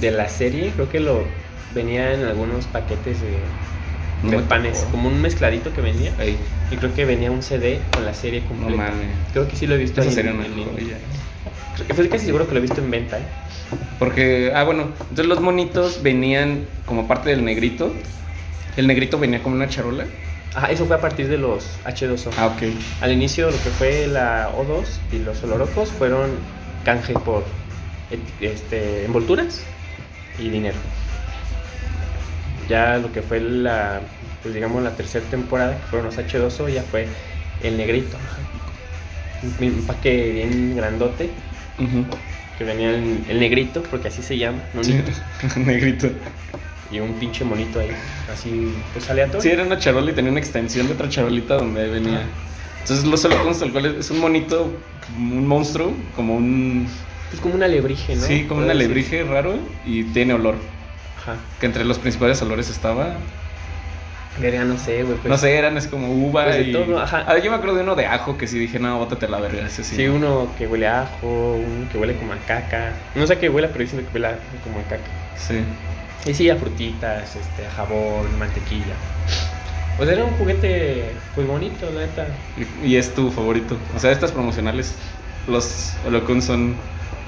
S2: de la serie, creo que lo venía en algunos paquetes de,
S1: No
S2: panes,
S1: tocó.
S2: como un mezcladito que venía.
S1: Ey,
S2: Y creo que venía un CD con la serie
S1: no
S2: completa.
S1: mames.
S2: Creo que sí lo he visto
S1: Esa sería
S2: en-
S1: una
S2: en Fue casi seguro que lo he visto en venta, ¿eh?
S1: Porque, ah, bueno, entonces los monitos venían como parte del negrito. El negrito venía como una charola.
S2: Ajá, eso fue a partir de los H2O.
S1: Ah, ok.
S2: Al inicio lo que fue la O2 y los Olorocos fueron canje por este, envolturas y dinero. Ya lo que fue la, pues digamos la tercera temporada, que fueron los H2O, ya fue el negrito. un empaque bien grandote, que venía el, el negrito, porque así se llama,
S1: Sí, <laughs> negrito.
S2: Y un pinche monito ahí, así, pues aleatorio.
S1: Sí, era una charola y tenía una extensión de otra charolita donde venía. Entonces, los holocuns, tal cual, es un monito, un monstruo, como un.
S2: Es como un alebrije, ¿no?
S1: Sí, como un alebrije raro y tiene olor.
S2: Ajá.
S1: Que entre los principales olores estaba.
S2: Verga, no sé, güey. pues.
S1: no sé, eran es como uva
S2: Pues de
S1: y.
S2: todo, ajá.
S1: Ah, yo me acuerdo de uno de ajo que sí dije, no, bótate la verga. Ese sí.
S2: Sí, uno que huele a ajo, uno que huele como a caca. No sé qué huele, pero dicen que huele como a caca.
S1: Sí.
S2: Y sí, a frutitas, este, jabón, mantequilla. Pues era un juguete, pues bonito, la neta.
S1: Y, y es tu favorito. O sea, estas promocionales, los holocuns son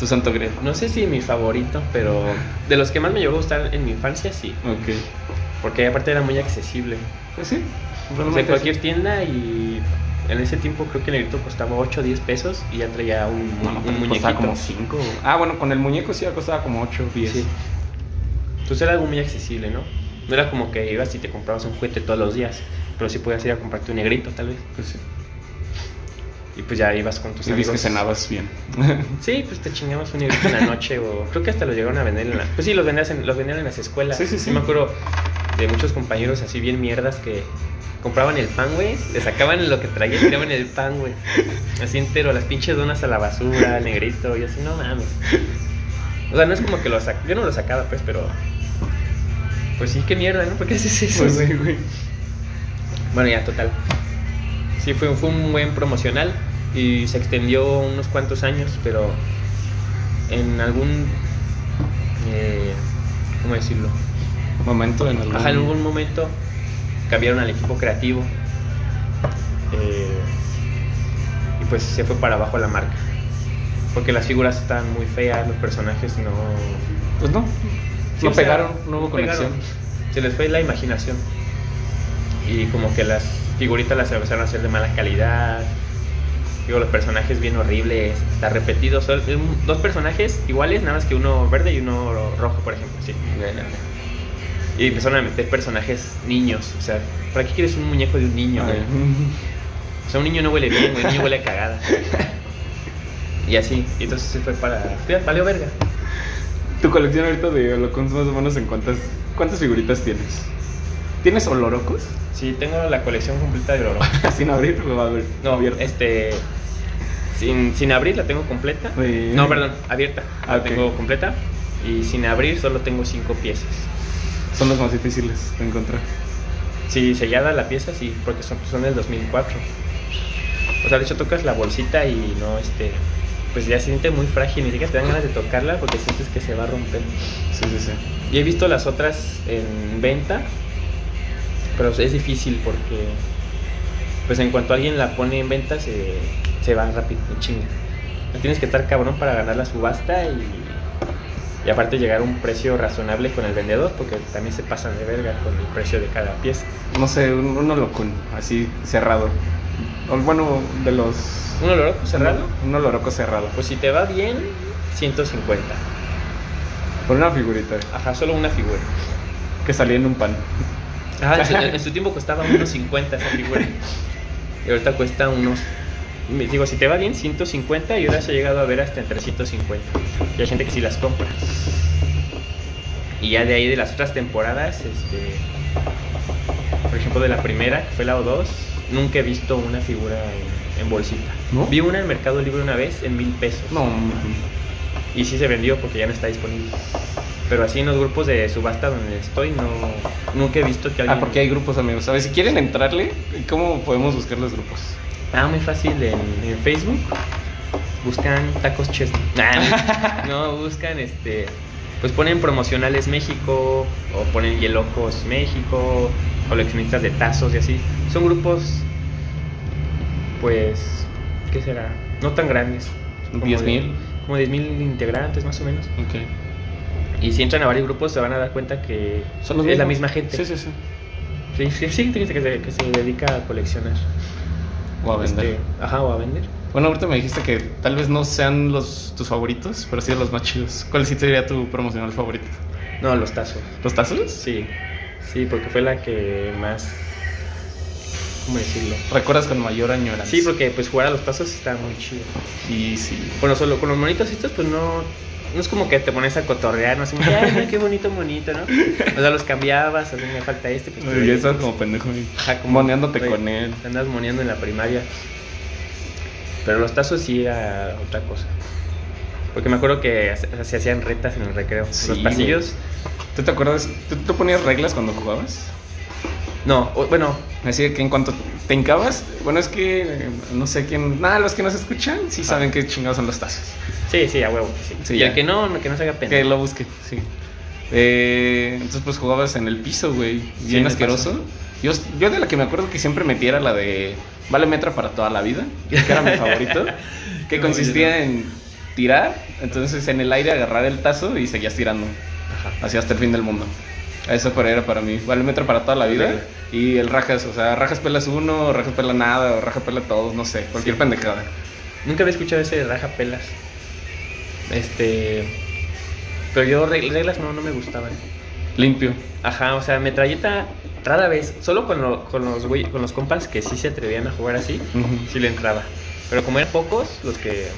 S1: tu santo grial.
S2: No sé si mi favorito, pero de los que más me llegó a gustar en mi infancia, sí.
S1: Ok.
S2: Porque aparte era muy accesible.
S1: Pues sí.
S2: O sea, cualquier tienda y en ese tiempo creo que el negrito costaba 8 o 10 pesos y ya traía un,
S1: No,
S2: un
S1: no,
S2: muñequito.
S1: costaba como 5. Ah, bueno, con el muñeco sí costaba como 8 10.
S2: Sí. Entonces era algo muy accesible, ¿no? No era como que ibas y te comprabas un juguete todos los días, pero sí podías ir a comprarte un negrito tal vez.
S1: Pues sí.
S2: Y pues ya ibas con tus
S1: Y
S2: amigos.
S1: que cenabas bien. <laughs>
S2: Sí, pues te chingabas un negrito en la noche o creo que hasta los llegaron a vender en la... Pues sí, los vendían en, los vendían en las escuelas.
S1: Sí, sí, sí.
S2: Yo me acuerdo de muchos compañeros así bien mierdas que compraban el pan, güey, le sacaban lo que traía y tiraban el pan, güey. Así entero, las pinches donas a la basura, el negrito y así, no mames. O sea, no es como que lo sac... Yo no lo sacaba, pues, pero... Pues sí, qué mierda, ¿no? ¿Por qué haces eso,
S1: Pues sí, güey.
S2: Bueno, ya, total. Sí, fue, fue un buen promocional y se extendió unos cuantos años, pero en algún... eh, ¿Cómo decirlo?
S1: Momento en algún.
S2: Ajá, en algún momento cambiaron al equipo creativo eh, y pues se fue para abajo la marca. Porque las figuras estaban muy feas, los personajes no...
S1: Pues no.
S2: Sí,
S1: no
S2: sea,
S1: pegaron, no hubo
S2: pegaron.
S1: conexión.
S2: Se les fue la imaginación. Y como que las figuritas las empezaron a hacer de mala calidad. Digo, los personajes bien horribles, está repetido. Son dos personajes iguales, nada más que uno verde y uno rojo, por ejemplo. Sí. Y empezaron a meter personajes niños. O sea, ¿para qué quieres un muñeco de un niño? güey? O sea, un niño no huele bien, un niño huele a cagada. <laughs> Y así, y entonces se fue para. Valió verga.
S1: Tu colección ahorita de holocuns más o menos en cuántas, cuántas figuritas tienes. ¿Tienes olorocos?
S2: Sí, tengo la colección completa de oro. <laughs>
S1: Sin abrir, lo va a ver.
S2: No,
S1: abierto.
S2: este. Sin, sin abrir la tengo completa. No, perdón, abierta. La
S1: Ah,
S2: tengo completa. Y sin abrir solo tengo cinco piezas.
S1: Son los más difíciles de encontrar.
S2: Sí, sellada la pieza, sí, porque son, son del 2004. O sea, de hecho tocas la bolsita y no, este. Pues ya se siente muy frágil, ni siquiera te dan ganas de tocarla porque sientes que se va a romper.
S1: Sí, sí, sí.
S2: Y he visto las otras en venta, pero es difícil porque, pues en cuanto alguien la pone en venta, se, se va rápido, chinga. Tienes que estar cabrón para ganar la subasta y, y aparte llegar a un precio razonable con el vendedor, porque también se pasan de verga con el precio de cada pieza.
S1: No sé, un, un así cerrado. O bueno, de los.
S2: ¿Un oloroco cerrado?
S1: Un, un oloroco cerrado.
S2: Pues si te va bien, 150.
S1: Por una figurita
S2: Ajá, solo una figura.
S1: que salía en un pan.
S2: Ajá, en su, <laughs> en su tiempo costaba unos 50 esa figura. Y ahorita cuesta unos. Me- Digo, si te va bien, 150 y ahora se ha llegado a ver hasta en 350. Y hay gente que sí las compra. Y ya de ahí de las otras temporadas, este. Por ejemplo, de la primera, que fue la O2, nunca he visto una figura en, en bolsita.
S1: ¿No?
S2: Vi una en Mercado Libre una vez en mil pesos.
S1: No,
S2: Y sí se vendió porque ya no está disponible. Pero así en los grupos de subasta donde estoy, no nunca he visto que alguien.
S1: Ah, porque hay grupos, amigos. A ver, si quieren entrarle, ¿cómo podemos buscar los grupos?
S2: Ah, muy fácil en, en Facebook. Buscan tacos chesney. <laughs> Nah, no, buscan este. Pues ponen promocionales México o ponen Hielocos México, coleccionistas de tazos y así. Son grupos, pues, ¿qué será? No tan grandes. como
S1: 10,000.
S2: de- Como 10.000 integrantes más o menos.
S1: Ok.
S2: Y si entran a varios grupos se van a dar cuenta que
S1: Son los
S2: es la
S1: mismos.
S2: misma gente.
S1: Sí, sí, sí.
S2: Sí, sí, sí, que se, que se dedica a coleccionar.
S1: O a vender.
S2: Este, ajá, o a vender.
S1: Bueno, ahorita me dijiste que tal vez no sean los tus favoritos, pero sí los más chidos. ¿Cuál sí sería tu promocional favorito?
S2: No, los tazos.
S1: ¿Los tazos?
S2: Sí, sí, porque fue la que más ¿cómo decirlo?
S1: ¿Recuerdas con mayor añoranza?
S2: Sí, porque pues jugar a los tazos está muy chido.
S1: Y sí.
S2: Bueno, solo con los monitos estos, pues no. No es como que te pones a cotorrear, no así, ay, mira qué bonito monito, ¿no? O sea, los cambiabas, a mí me falta este, pues
S1: Y estás
S2: pues,
S1: como pendejo.
S2: ajá, como-
S1: Moneándote con él.
S2: te Andas moneando en la primaria. Pero los tazos sí era otra cosa. Porque me acuerdo que se, se hacían retas en el recreo.
S1: Sí,
S2: los pasillos.
S1: ¿Tú te acuerdas? ¿Tú, tú ponías reglas cuando jugabas?
S2: No, o- bueno,
S1: Así que en cuanto te hincabas, bueno, es que no sé quién. Nada, los que nos escuchan sí saben qué chingados son los tazos.
S2: sí, sí, a huevo. Sí.
S1: Sí,
S2: y
S1: ya.
S2: el que no, que no se haga pena.
S1: Que lo busque, sí. Eh, entonces, pues jugabas en el piso, güey. Bien asqueroso. Yo, yo de la que me acuerdo que siempre metía era la de Vale Metra para toda la vida, que era mi favorito. <laughs> Que consistía en tirar, entonces en el aire agarrar el tazo y seguías tirando.
S2: Ajá.
S1: Así hasta el fin del mundo. Eso para- era para mí. Vale Metra para toda la vida. Y el rajas, o sea, rajas pelas uno, rajas pela nada, o rajas pela todos, no sé, cualquier
S2: Sí.
S1: pendejada.
S2: Nunca había escuchado ese de raja pelas. Este. Pero yo reg- reglas no, no me gustaban.
S1: Limpio.
S2: Ajá, o sea, metralleta rara vez. Solo con, lo- con, los, güey- con los compas que sí se atrevían a jugar así,
S1: Ujú.
S2: sí le entraba. Pero como eran pocos los que.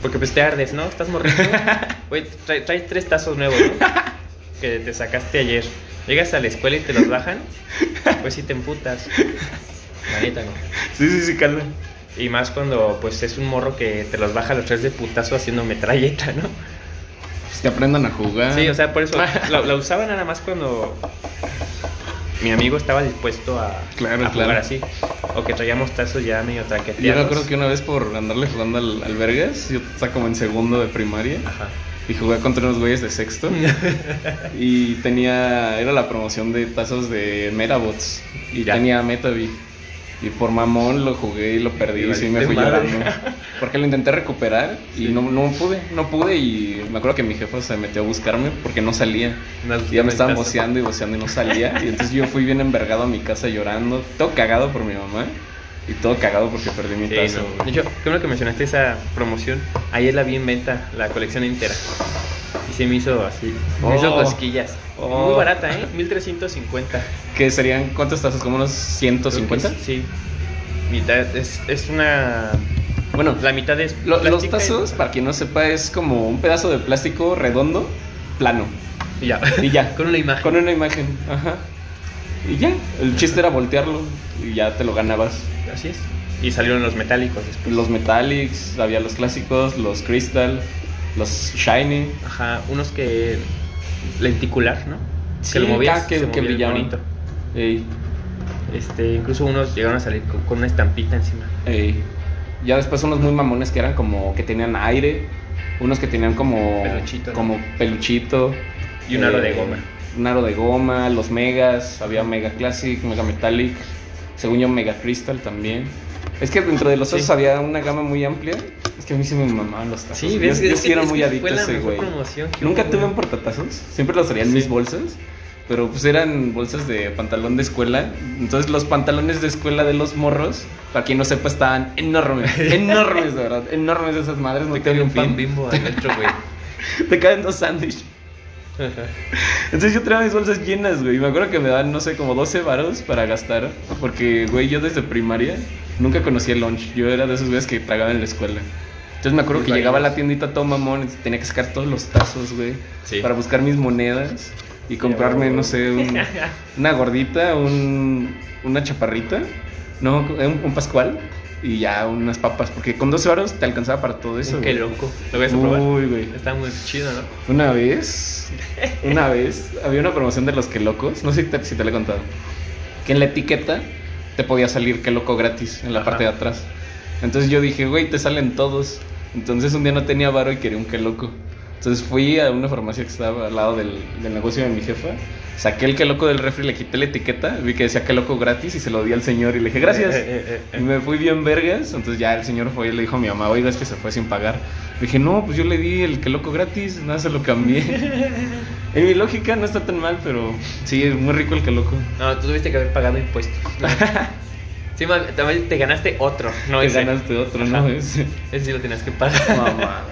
S2: Porque pues te ardes, ¿no? Estás morriendo. <laughs> Güey, trae- traes tres tazos nuevos, ¿no? <laughs> Que te sacaste ayer. Llegas a la escuela y te los bajan, pues sí te emputas. La neta, ¿no?
S1: Sí, sí, sí, calma.
S2: Y más cuando pues es un morro que te los baja los tres de putazo haciendo metralleta, ¿no?
S1: Pues que aprendan a jugar.
S2: Sí, o sea, por eso <laughs> la, la usaba nada más cuando mi amigo estaba dispuesto a,
S1: Claro,
S2: a jugar
S1: claro.
S2: así. O que traíamos tazos ya medio traqueteados.
S1: Yo me acuerdo que una vez por andarle jugando al, al Vergas, yo estaba como en segundo de primaria
S2: Ajá.
S1: Y jugué contra unos güeyes de sexto <laughs> y tenía, era la promoción de tazos de Metabots y
S2: Ya.
S1: tenía Metavi y por mamón lo jugué y lo perdí
S2: Y
S1: sí me fui
S2: madre.
S1: llorando <laughs> porque lo intenté recuperar y
S2: Sí.
S1: no, no pude, no pude y me acuerdo que mi jefa se metió a buscarme porque no salía. Y ya me estaban boceando y boceando y no salía. Y entonces yo fui bien envergado a mi casa llorando, todo cagado por mi mamá y todo cagado porque perdí mi
S2: Sí, no. De hecho, qué bueno que mencionaste esa promoción. Ayer la vi en venta, la colección entera. Y se me hizo así, me hizo
S1: Oh.
S2: cosquillas.
S1: Oh.
S2: Muy barata, ¿eh? 1350.
S1: ¿Qué serían cuántos tazos? ¿Como unos 150?
S2: Creo que Sí. Mitad, es, es una.
S1: Bueno,
S2: La mitad es.
S1: lo- los
S2: y-
S1: tazos, para quien no sepa, es como un pedazo de plástico redondo, plano.
S2: Y ya.
S1: Y ya. <laughs>
S2: Con una imagen.
S1: Con una imagen. Ajá. Y ya. El chiste era voltearlo y ya te lo ganabas.
S2: Así es. Y salieron los metálicos después.
S1: Los Metallics, había los clásicos, los Crystal, los Shiny.
S2: Ajá, unos que. lenticular, ¿no?
S1: Sí,
S2: que lo movías,
S1: que-
S2: se
S1: que
S2: movía
S1: brillaban.
S2: bonito.
S1: Ey,
S2: Este, incluso unos llegaron a salir con, con una estampita encima.
S1: ey. Ya después unos muy mamones que eran como que tenían aire, unos que tenían como
S2: Peluchito, ¿no?
S1: como peluchito
S2: Y un aro
S1: eh,
S2: de goma.
S1: Un aro de goma, los megas, había Mega Classic, Mega Metallic, según yo Mega Crystal también. Es que dentro de los
S2: Sí.
S1: tazos había una gama muy amplia. Es que a mí sí me mamaban los tazos.
S2: Sí,
S1: yo,
S2: ves,
S1: yo
S2: es
S1: sí
S2: que-
S1: era
S2: es
S1: muy adicto a ese güey. Nunca tuve un portatazos, siempre los traía en
S2: Sí.
S1: mis bolsas. Pero pues eran bolsas de pantalón de escuela. Entonces los pantalones de escuela de los morros, para quien no sepa, estaban enormes. <laughs> enormes, de verdad. Enormes esas madres. No
S2: Te un pan
S1: fin.
S2: bimbo adentro, güey. <laughs>
S1: Te caen dos sándwiches. Entonces yo traía mis bolsas llenas, güey. Y me acuerdo que me dan, no sé, como 12 varos para gastar. Porque, güey, yo desde primaria nunca conocí el lunch. Yo era de esos güeyes que tragaban en la escuela. Entonces me acuerdo que llegaba a la tiendita todo mamón y tenía que sacar todos los tazos, güey.
S2: Sí.
S1: Para buscar mis monedas y comprarme, no sé, un- <laughs> una gordita, un, una chaparrita, no, un, un pascual y ya unas papas. Porque con 12 varos te alcanzaba para todo eso,
S2: Qué loco. ¿Lo voy a probar?
S1: Uy, güey.
S2: Está muy chido, ¿no?
S1: Una vez, <laughs> una vez, había una promoción de los que locos, no sé si te, si te lo he contado, que en la etiqueta te podía salir que loco gratis en la
S2: Ajá.
S1: parte de atrás. Entonces yo dije, güey, te salen todos. Entonces un día no tenía varo y quería un que loco. Entonces fui a una farmacia que estaba al lado del, del negocio de mi jefa, saqué el que loco del refri, le quité la etiqueta, vi que decía que loco gratis y se lo di al señor y le dije, gracias.
S2: Eh, eh, eh,
S1: Y me fui bien vergas, entonces ya el señor fue y le dijo a mi mamá, oiga, es que se fue sin pagar. Le dije, no, pues yo le di el que loco gratis, nada, se lo cambié. <laughs> en mi lógica no está tan mal, pero sí, es muy rico el que loco.
S2: No, tú tuviste que haber pagado impuestos. <laughs> sí, también te ganaste otro. No,
S1: Te
S2: ese.
S1: ganaste otro,
S2: Ajá.
S1: ¿no? Ese.
S2: Ese sí lo tenías que pagar.
S1: Mamá.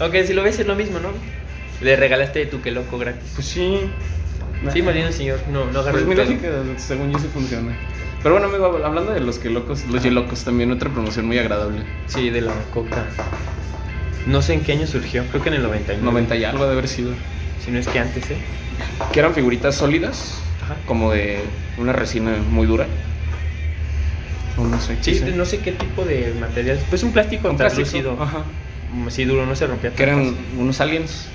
S2: Ok, si lo ves es lo mismo, ¿no? Le regalaste tu que loco gratis.
S1: Pues sí.
S2: Sí, el señor no, no agarró
S1: Pues
S2: el
S1: mi lógica, según yo, sí funciona. Pero bueno, amigo, hablando de los que locos, los locos también otra promoción muy agradable.
S2: Sí, de la coca. No sé en qué año surgió, creo que en el 99.
S1: 90 y algo de haber sido.
S2: Si no es que antes, ¿eh?
S1: Que eran figuritas sólidas,
S2: Ajá.
S1: como de una resina muy dura. O no sé.
S2: Sí, no sé qué tipo de material. Pues un plástico
S1: Un plástico,
S2: translúcido.
S1: Ajá.
S2: Sí, duro, no se rompía.
S1: Que eran
S2: fácil.
S1: unos aliens.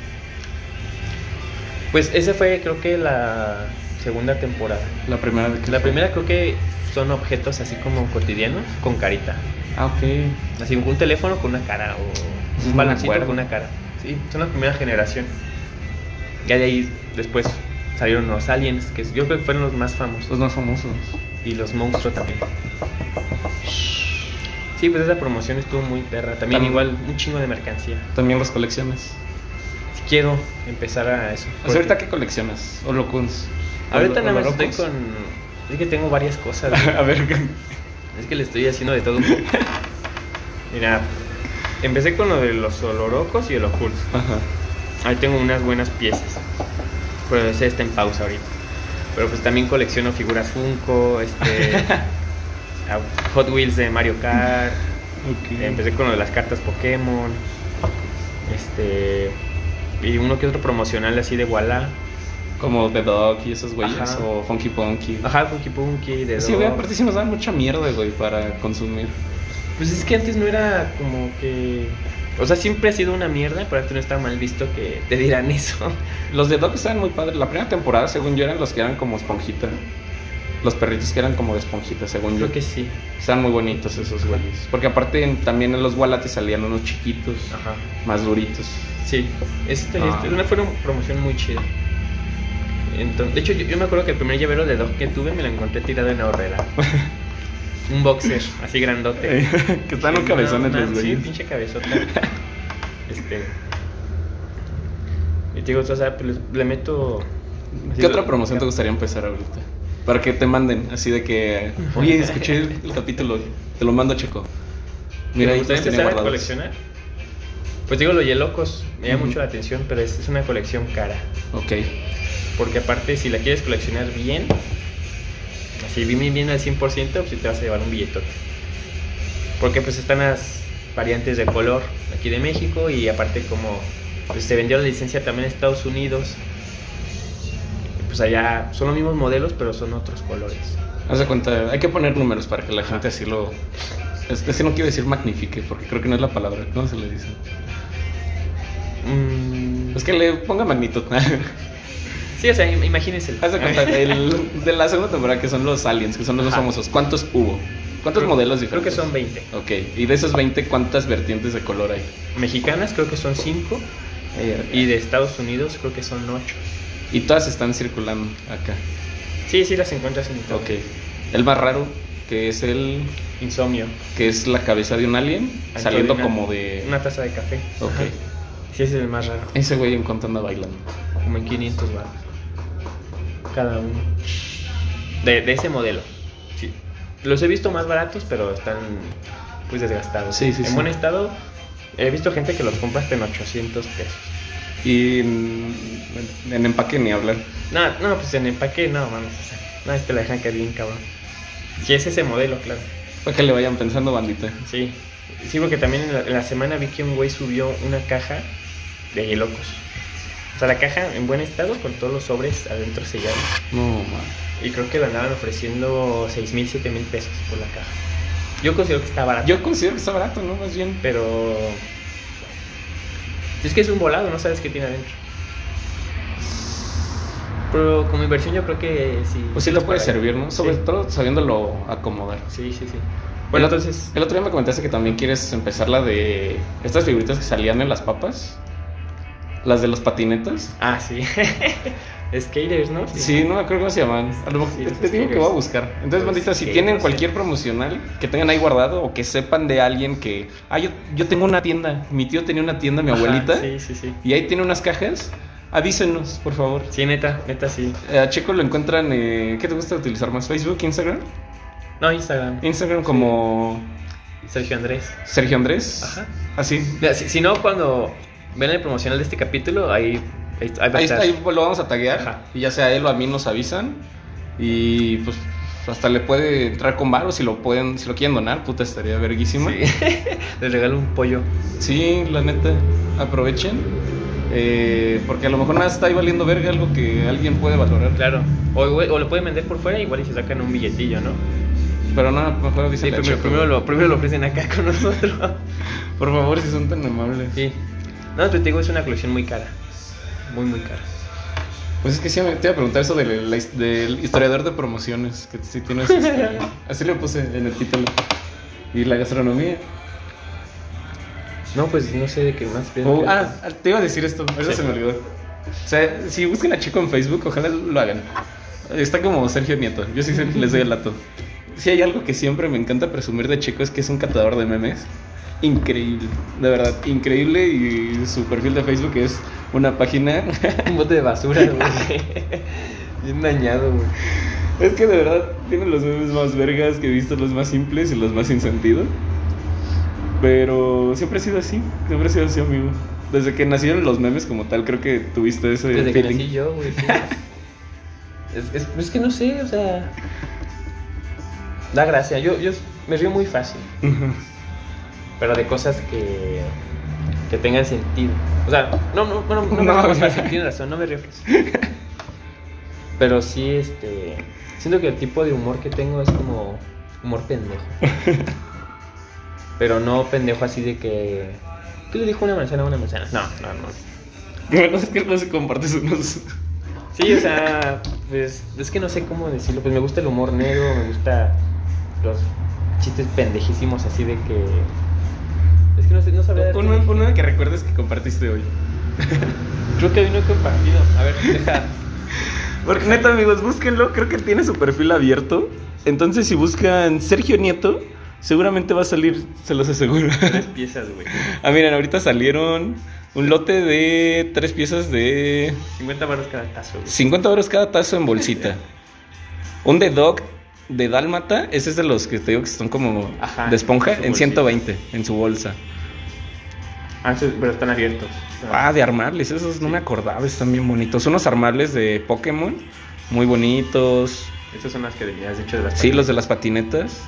S2: Pues ese fue, creo que la segunda temporada.
S1: La primera de
S2: La
S1: fue.
S2: primera creo que son objetos así como cotidianos con carita.
S1: Ah, ok.
S2: Así un teléfono con una cara o un
S1: acuerdo.
S2: con una cara. Sí, son la primera generación. Ya de ahí después salieron los aliens, que yo creo que fueron los más famosos.
S1: Los más famosos.
S2: Y los monstruos también. Sí, pues esa promoción estuvo muy perra. También
S1: Tam-
S2: igual un chingo de mercancía.
S1: También las colecciones.
S2: Si quiero empezar a eso.
S1: O sea, ¿Ahorita qué coleccionas? ¿O locuns?
S2: Ahorita
S1: ¿O-
S2: nada más estoy con... Es que tengo varias cosas. <laughs> güey.
S1: A ver,
S2: Es que le estoy haciendo de todo un poco. <laughs> Mira, empecé con lo de los olorocos y el oculto.
S1: Ajá.
S2: Ahí tengo unas buenas piezas. Pero ese está en pausa ahorita. Pero pues también colecciono figuras Funko, este, <laughs> Hot Wheels de Mario Kart.
S1: Ok.
S2: Empecé con lo de las cartas Pokémon. Este. Y uno que otro promocional así de Walla.
S1: Como The Dog y esos güeyes.
S2: Ajá.
S1: O Funky Punky.
S2: Ajá, Funky Punky,
S1: Sí, güey, aparte sí nos dan mucha mierda, güey, para consumir.
S2: Pues es que antes no era como que. O sea, siempre ha sido una mierda, pero antes no está mal visto que te dirán eso.
S1: Los de Dog estaban muy padres. La primera temporada, según yo, eran los que eran como esponjita. Los perritos que eran como de esponjita, según yo.
S2: Creo que sí.
S1: Estaban muy bonitos esos güeyes. Porque aparte en- también en los Wallates salían unos chiquitos,
S2: Ajá.
S1: más duritos.
S2: Sí, este,
S1: Ah.
S2: este- una fue una promoción muy chida. Entonces, de hecho, yo, yo me acuerdo que el primer llavero de Dog que tuve me lo encontré tirado en ahorrera. <laughs> un boxer, así grandote. <laughs>
S1: que están un
S2: Sí,
S1: cabezones
S2: no,
S1: los
S2: no, Sí,
S1: güeyes.
S2: pinche cabezota. este. Y te digo, o sea, pues, le meto.
S1: ¿Qué otra promoción te gustaría empezar ahorita? Para que te manden, así de que, oye, escuché el, el <laughs> capítulo, te lo mando, Checo. Mira,
S2: ¿Te
S1: ahí
S2: gustaría
S1: los tiene
S2: empezar a
S1: guardados.
S2: coleccionar? Pues digo, los Yelocos me llama
S1: Ujú.
S2: mucho la atención, pero es, es una colección cara.
S1: Ok.
S2: Porque aparte, si la quieres coleccionar bien, así bien, bien al 100%, pues sí te vas a llevar un billetote. Porque pues están las variantes de color aquí de México y aparte como pues, se vendió la licencia también en Estados Unidos, pues allá son los mismos modelos, pero son otros colores.
S1: Haz de cuenta, hay que poner números para que la gente así lo... Es, que no quiero decir magnifique, porque creo que no es la palabra. ¿Cómo se le dice?
S2: Mm,
S1: Es que le ponga magnitud. <laughs>
S2: Sí, o sea, im- imagínense.
S1: Haz de cuenta, <laughs> el, de la segunda temporada que son los aliens, que son los más famosos. ¿Cuántos hubo? ¿Cuántos
S2: Creo-
S1: modelos
S2: Creo que
S1: diferentes?
S2: son 20.
S1: Ok, y de esos 20, ¿cuántas vertientes de color hay?
S2: Mexicanas creo que son 5 y de Estados Unidos creo que son 8.
S1: Y todas están circulando acá.
S2: Sí, sí las encuentras en internet.
S1: Ok. El más raro, que es el...
S2: Insomnio.
S1: que es la cabeza de un alien saliendo
S2: de una-
S1: como de...
S2: Una taza de café.
S1: Ok.
S2: Ajá. <laughs> Sí, ese es el más raro.
S1: Ese güey en cuanto anda bailando.
S2: Como en 500 baros. Cada uno. De, de ese modelo. Sí. Los he visto más baratos, pero están pues desgastados.
S1: Sí, sí,
S2: En
S1: sí.
S2: buen estado, he visto gente que los compra hasta en 800 pesos.
S1: Y en, en empaque ni hablar.
S2: No, no, pues en empaque no, mames. o sea, no, este la dejan caer bien, cabrón. Si es ese modelo, claro.
S1: Para que le vayan pensando, bandita.
S2: Sí. Sí, porque también en la, en la semana vi que un güey subió una caja de hielocos. O sea, la caja en buen estado con todos los sobres adentro sellados.
S1: No, man.
S2: Y creo que lo andaban ofreciendo 6 mil, 7 mil pesos por la caja. Yo considero que está barato.
S1: Yo considero que está barato, ¿no? Más bien.
S2: Pero. Es que es un volado, no sabes qué tiene adentro. Pero como inversión, yo creo que sí.
S1: Pues sí lo puede servir, ¿no? Sobre
S2: Sí.
S1: todo sabiéndolo acomodar.
S2: Sí, sí, sí.
S1: Bueno,
S2: Bueno, entonces.
S1: El otro día me comentaste que también quieres empezar la de estas figuritas que salían en las papas. Las de los patinetas.
S2: Ah, sí. <laughs> Skaters, ¿no?
S1: Sí, no me acuerdo cómo se llaman. A lo mejor
S2: Sí,
S1: te, digo que voy a buscar. Entonces, bandita, si
S2: skaters,
S1: tienen cualquier promocional que tengan ahí guardado o que sepan de alguien que. Ah, yo, yo tengo una tienda. Mi tío tenía una tienda, mi
S2: Ajá,
S1: abuelita.
S2: Sí, sí, sí.
S1: Y ahí tiene unas cajas. Avísenos, por favor.
S2: Sí, neta, neta, sí.
S1: Eh, A Checo lo encuentran. Eh, ¿Qué te gusta utilizar más? ¿Facebook? ¿Instagram?
S2: No, Instagram.
S1: Instagram como
S2: Sergio Andrés.
S1: Sergio Andrés.
S2: Ajá.
S1: Así.
S2: Mira, si, si no, cuando ven el promocional de este capítulo, ahí Ahí, ahí
S1: Ahí, está, ahí lo vamos a taguear.
S2: Ajá.
S1: Y ya sea él o a mí nos avisan. Y pues hasta le puede entrar con varo si lo pueden, si lo quieren donar, puta estaría verguísima.
S2: Sí. <laughs> Les regalo un pollo.
S1: Sí, la neta, aprovechen. eh, porque a lo mejor nada está ahí valiendo verga algo que alguien puede valorar.
S2: Claro. O, o lo pueden vender por fuera igual y se sacan un billetillo, ¿no?
S1: Pero no, mejor dice
S2: Sí, primero, primero, lo, primero lo ofrecen acá con nosotros. <laughs>
S1: Por favor, si son tan amables.
S2: Sí. No, te digo, es una colección muy cara. Muy, muy cara.
S1: Pues es que sí, me te iba a preguntar eso del, historiador de promociones. Que sí tienes. este, <laughs> así le puse en el título. Y la gastronomía.
S2: No, pues no sé de qué más.
S1: Oh, ah, te iba a decir esto, eso
S2: Sí.
S1: se me olvidó. O sea, si buscan a Chico en Facebook, ojalá lo hagan. Está como Sergio Nieto, yo sí les doy el lato. Si hay algo que siempre me encanta presumir de Chico es que es un catador de memes. Increíble, de verdad, increíble. Y su perfil de Facebook es una página. <laughs>
S2: un bote de basura, güey. <laughs> Bien dañado, güey.
S1: es que de verdad tiene los memes más vergas que he visto, los más simples y los más sin sentido. Pero siempre ha sido así, siempre ha sido así, amigo. Desde que nacieron los memes como tal, creo que tuviste ese
S2: Desde que nací yo, güey. sí. <laughs> es, es, es que no sé, o sea. Da gracia. Yo, yo me río muy fácil. Pero de cosas que. que tengan sentido. O sea, no, no, no, no,
S1: No,
S2: fácil, tienes razón, no me río. <laughs> Pero sí, este. Siento que el tipo de humor que tengo es como humor pendejo. <laughs> Pero no pendejo así de que. ¿Qué le dijo una manzana a una manzana? No, no, no. <laughs>
S1: Bueno, es que no se compartes unos.
S2: Sí, o sea, pues es que no sé cómo decirlo. Pues me gusta el humor negro, me gusta los chistes pendejísimos así de que. Es que no sé, no darte
S1: Uno,
S2: un
S1: uno que recuerdes que compartiste hoy. <laughs>
S2: Creo que hoy no he compartido. A ver, deja. <laughs>
S1: Porque neta, amigos, búsquenlo. Creo que él tiene su perfil abierto. Entonces, si buscan Sergio Nieto, seguramente va a salir, se los aseguro.
S2: Tres <laughs> piezas, güey.
S1: ah, miren, ahorita salieron un lote de tres piezas de
S2: 50 baros cada tazo, güey.
S1: 50 euros cada tazo en bolsita. Un de dog de dálmata, ese es de los que te digo que son como
S2: Ajá,
S1: de esponja,
S2: en
S1: en
S2: bolsita.
S1: 120 en su bolsa.
S2: Ah, sí, pero están abiertos.
S1: Ah, de armables, esos no me acordaba, están bien bonitos. Unos armables de Pokémon, muy bonitos.
S2: Estas son las que has dicho de las
S1: Sí, los de las patinetas.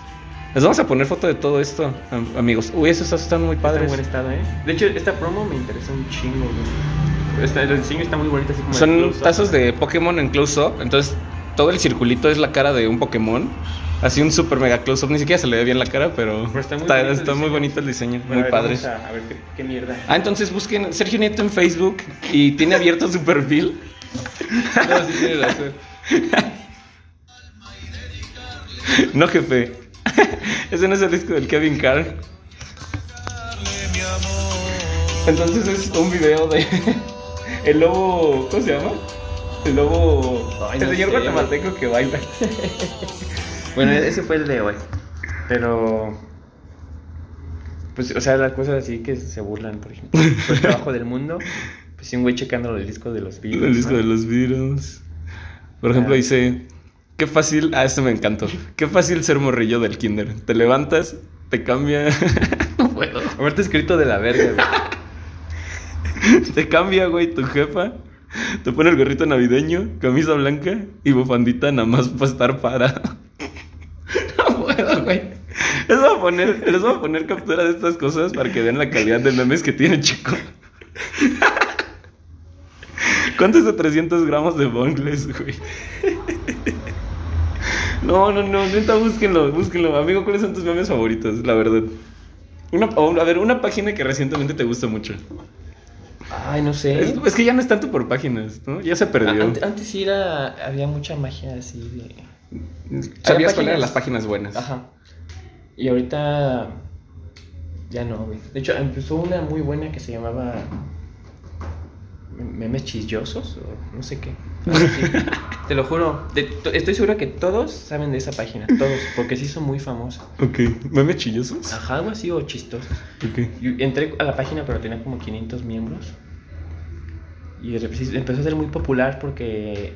S1: Les vamos a poner foto de todo esto, am- amigos. Uy, esos están muy
S2: Padre en
S1: padres.
S2: buen estado, ¿eh? De hecho, esta promo me interesa un chingo, güey. Esta- el diseño está muy bonito, así como.
S1: Son tazos de Pokémon en close-up, entonces todo el circulito es la cara de un Pokémon. Así un super mega close-up, ni siquiera se le ve bien la cara, pero,
S2: Pero está muy
S1: está,
S2: bonito el
S1: está muy
S2: diseño.
S1: bonito el diseño,
S2: Bueno, a
S1: muy
S2: ver,
S1: padre.
S2: vamos A, a ver qué, qué mierda.
S1: Ah, entonces busquen Sergio Nieto en Facebook y tiene abierto su perfil.
S2: No, sí tienes <laughs> razón.
S1: No, jefe. <laughs> Ese no es el disco del Kevin Carr. Entonces es un video de <laughs> el lobo, ¿cómo se llama? El lobo,
S2: Ay,
S1: el
S2: no
S1: señor
S2: sé,
S1: guatemalteco que baila.
S2: Bueno, ese fue el de hoy. Pero. Pues, o sea, las cosas así que se burlan, por ejemplo. <laughs> Por el trabajo del mundo. Pues sí, un güey checando el disco de los Beatles.
S1: El disco
S2: ¿no?
S1: de los Beatles. Por ejemplo,
S2: Ah.
S1: dice, qué fácil, ah, este me encantó. Qué fácil ser morrillo del kinder. Te levantas, te cambia, <laughs> no puedo.
S2: Aparte escrito de la verga, güey. <laughs>
S1: Te cambia, güey, tu jefa. Te pone el gorrito navideño, camisa blanca y bufandita nada más para estar parado. No puedo, güey. Les voy a poner, les voy a poner captura de estas cosas para que vean la calidad de memes que tiene Chico. ¿Cuánto es de 300 gramos de bongles, güey? No, no, no, neta, búsquenlo, búsquenlo. Amigo, ¿cuáles son tus memes favoritos? La verdad. Una, a ver, una página que recientemente te gusta mucho.
S2: Ay, no sé.
S1: Es, es que ya no es tanto por páginas, ¿no? Ya se perdió.
S2: Ante- antes sí era. Había mucha magia así de.
S1: Sabías cuáles eran las páginas buenas.
S2: Ajá. Y ahorita. Ya no, güey. De hecho, empezó una muy buena que se llamaba. Memes chillosos o no sé qué. Así. Te lo juro. de- estoy seguro que todos saben de esa página. Todos. Porque se hizo muy famosa.
S1: Ok. ¿Memes chillosos?
S2: Ajá, algo así o chistosos.
S1: Ok.
S2: Entré a la página, pero tenía como 500 miembros. Y empezó a ser muy popular porque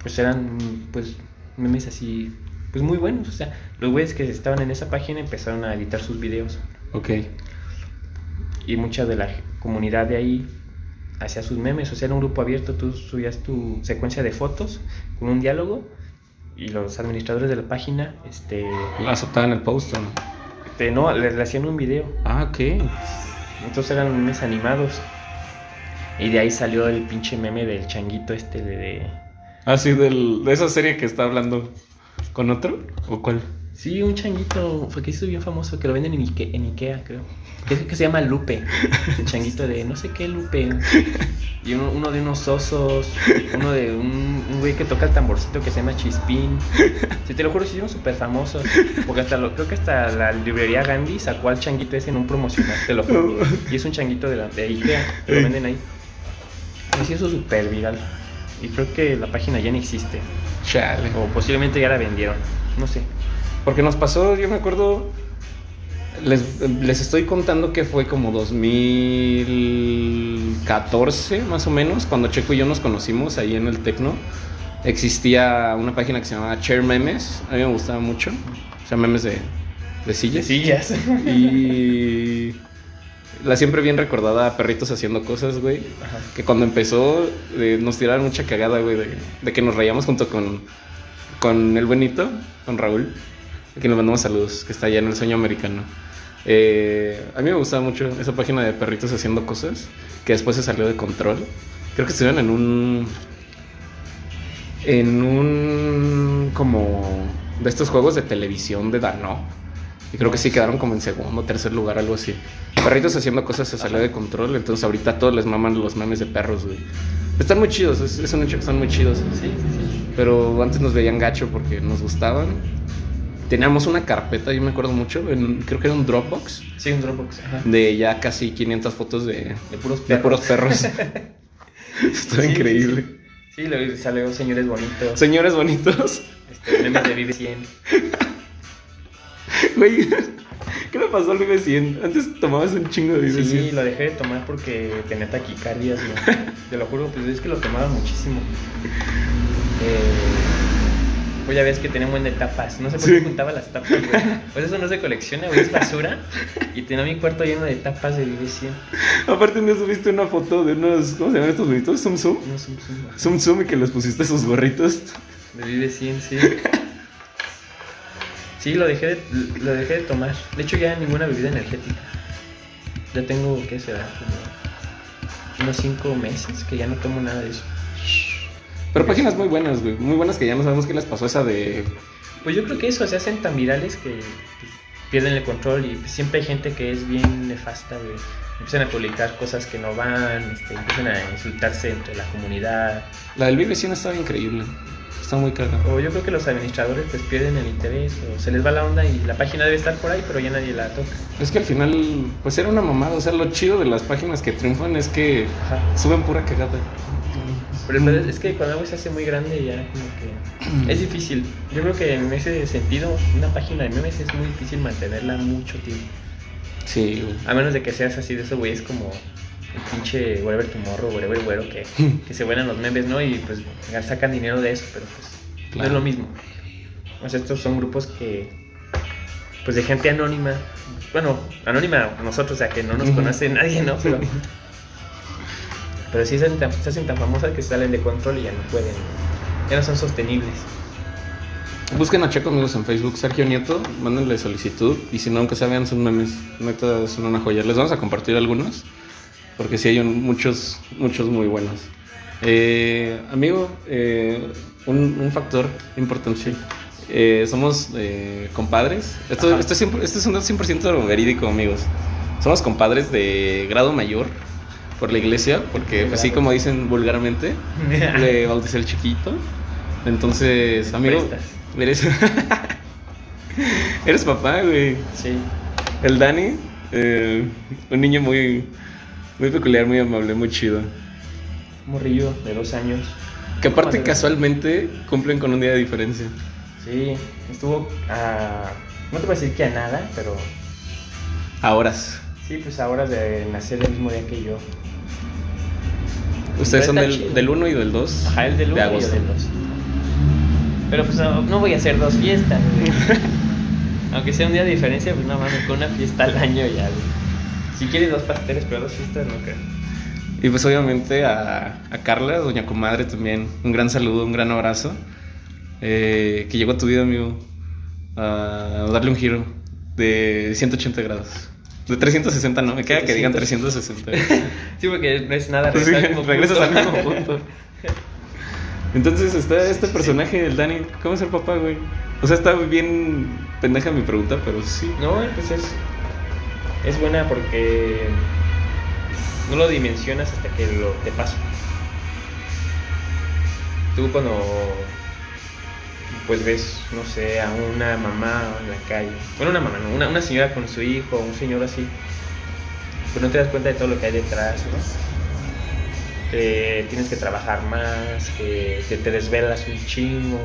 S2: pues eran pues memes así pues muy buenos, o sea, los güeyes que estaban en esa página empezaron a editar sus videos
S1: Ok.
S2: y mucha de la comunidad de ahí hacía sus memes, o sea, era un grupo abierto, tú subías tu secuencia de fotos con un diálogo y los administradores de la página, este,
S1: La aceptaban el post, ¿o ¿no?
S2: este, no, le, le hacían un video,
S1: Ah, ok.
S2: entonces eran memes animados. Y de ahí salió el pinche meme del changuito este de... de-
S1: Ah, sí, del, de esa serie que está hablando con otro. ¿O cuál?
S2: Sí, un changuito, fue que hizo bien famoso, que lo venden en, Ike- en Ikea, creo. Que, que se llama Lupe, el <laughs> changuito de no sé qué Lupe. Y uno, uno de unos osos, uno de un, un güey que toca el tamborcito que se llama Chispín. Si te lo juro, se hicieron súper famosos. Porque hasta lo, creo que hasta la librería Gandhi sacó al changuito ese en un promocional, te lo juro. Y es un changuito de, la, de Ikea, que lo venden ahí. Se hizo súper viral. Y creo que la página ya no existe.
S1: Chale.
S2: O posiblemente ya la vendieron. No sé.
S1: Porque nos pasó, yo me acuerdo. Les, les estoy contando que fue como 2014, más o menos, cuando Checo y yo nos conocimos ahí en el Tecno. Existía una página que se llamaba Chair Memes. A mí me gustaba mucho. O sea, memes de, de sillas.
S2: sillas.
S1: Y la siempre bien recordada Perritos Haciendo Cosas, güey. Que cuando empezó eh, nos tiraron mucha cagada, güey, de, de que nos rayamos junto con, con el buenito, con Raúl. A quien le mandamos saludos, que está allá en el sueño americano. Eh, a mí me gustaba mucho esa página de Perritos Haciendo Cosas, que después se salió de control. Creo que estuvieron en un... En un... como... De estos juegos de televisión de Dano. Y creo que sí quedaron como en segundo tercer lugar, algo así. Perritos haciendo cosas se salió de control, entonces ahorita todos les maman los memes de perros, güey. Están muy chidos, es, es un hecho que están muy chidos.
S2: Sí, sí, sí.
S1: Pero antes nos veían gacho porque nos gustaban. Teníamos una carpeta, yo me acuerdo mucho, en- creo que era un Dropbox,
S2: Sí, un Dropbox. Ajá.
S1: de ya casi 500 fotos de,
S2: De puros
S1: de
S2: perros.
S1: puros perros. <laughs> Estaba
S2: Sí,
S1: increíble.
S2: Sí, sí. Sí, luego salió Señores Bonitos.
S1: Señores bonitos.
S2: Este, memes de Vive 100. <laughs>
S1: Güey, ¿qué le pasó al Vive 100? Antes tomabas un chingo de Vive
S2: Sí,
S1: 100.
S2: lo dejé de tomar porque tenía taquicardias. ¿no? <laughs> Te lo juro, pues es que lo tomaba muchísimo. Eh, pues ya ves que buen de tapas. No sé por
S1: Sí.
S2: qué juntaba las tapas, güey. Pues eso no se colecciona, güey. Es basura. Y tenía mi cuarto lleno de tapas de Vive 100.
S1: Aparte, un día subiste una foto de unos, ¿cómo se llaman estos bonitos? Zoom Zoom.
S2: No, zum, zum, güey.
S1: Y que les pusiste sus gorritos.
S2: De Vive 100, sí. Sí, lo dejé, de, lo dejé de tomar. De hecho, ya ninguna bebida energética. Ya tengo, ¿qué será? Como unos 5 meses que ya no tomo nada de eso.
S1: Pero páginas muy buenas, güey. Muy buenas que ya no sabemos qué les pasó esa de.
S2: Pues yo creo que eso, se hacen tan virales que pues, pierden el control y siempre hay gente que es bien nefasta, güey. Empiezan a publicar cosas que no van, este, empiezan a insultarse entre la comunidad.
S1: La del Vive 100 estaba increíble. Está muy cagada.
S2: O yo creo que los administradores pues pierden el interés o se les va la onda y la página debe estar por ahí, pero ya nadie la toca.
S1: Es que al final, pues era una mamada. O sea, lo chido de las páginas que triunfan es que
S2: Ajá.
S1: suben pura cagada.
S2: Pero pedo es que cuando algo se hace muy grande ya como que es difícil. Yo creo que en ese sentido una página de memes es muy difícil mantenerla mucho tiempo.
S1: Sí, güey.
S2: A menos de que seas así de eso, güey, es como el pinche Whatever Tomorrow, Whatever Güero, que, <laughs> que se vuelan los memes, ¿no? Y pues sacan dinero de eso, pero pues no
S1: Claro.
S2: es lo mismo. O sea, estos son grupos que, pues de gente anónima, bueno, anónima nosotros, o sea, que no nos conoce nadie, ¿no? Pero, <laughs> pero sí se hacen, tan, se hacen tan famosas que salen de control y ya no pueden, ya no son sostenibles.
S1: Busquen a Checo amigos en Facebook, Sergio Nieto, mándenle solicitud y si no, aunque sea vean sus memes, neta son una joya. Les vamos a compartir algunos, porque sí hay un- muchos, muchos muy buenos. Eh, amigo, eh, un, un factor importante. Eh, somos eh, compadres. Esto, esto, es 100%, esto es un dato 100% verídico, amigos. Somos compadres de grado mayor por la iglesia, porque así como dicen vulgarmente, <laughs> le bauticé el chiquito. Entonces, amigo, eres, <laughs> eres papá, güey.
S2: Sí.
S1: El Dani, eh, un niño muy, muy peculiar, muy amable, muy chido.
S2: Morrillo de dos años.
S1: Que aparte casualmente cumplen con un día de diferencia.
S2: Sí, estuvo a. No te voy a decir que a nada, pero
S1: A horas.
S2: sí, pues a horas de nacer el mismo día que yo.
S1: Ustedes son del, del 1 y del 2
S2: Ajá, el del
S1: de
S2: 1 y el del 2. Pero pues no, no voy a hacer dos fiestas. <laughs> Aunque sea un día de diferencia, pues no mames, con una fiesta al año ya, güey. Si quieres dos pasteles, pero dos fiestas no creo.
S1: Y pues obviamente a, a Carla, doña comadre también, un gran saludo, un gran abrazo. Eh, que llegó a tu vida, amigo, a darle un giro de 180 grados. De 360 no, me queda que digan 360. <laughs>
S2: Sí, porque no es nada,
S1: Pues sí,
S2: regresa al
S1: regresas al mismo punto. <laughs> Entonces está este personaje, el Dani. ¿Cómo es el papá, güey? O sea, está bien pendeja mi pregunta, pero sí.
S2: No, pues es, es buena porque no lo dimensionas hasta que lo te pasa. Tú cuando pues ves, no sé, a una mamá en la calle, bueno, una mamá, una, una señora con su hijo, un señor así, pues no te das cuenta de todo lo que hay detrás, ¿no? Que tienes que trabajar más, que, que te desvelas un chingo,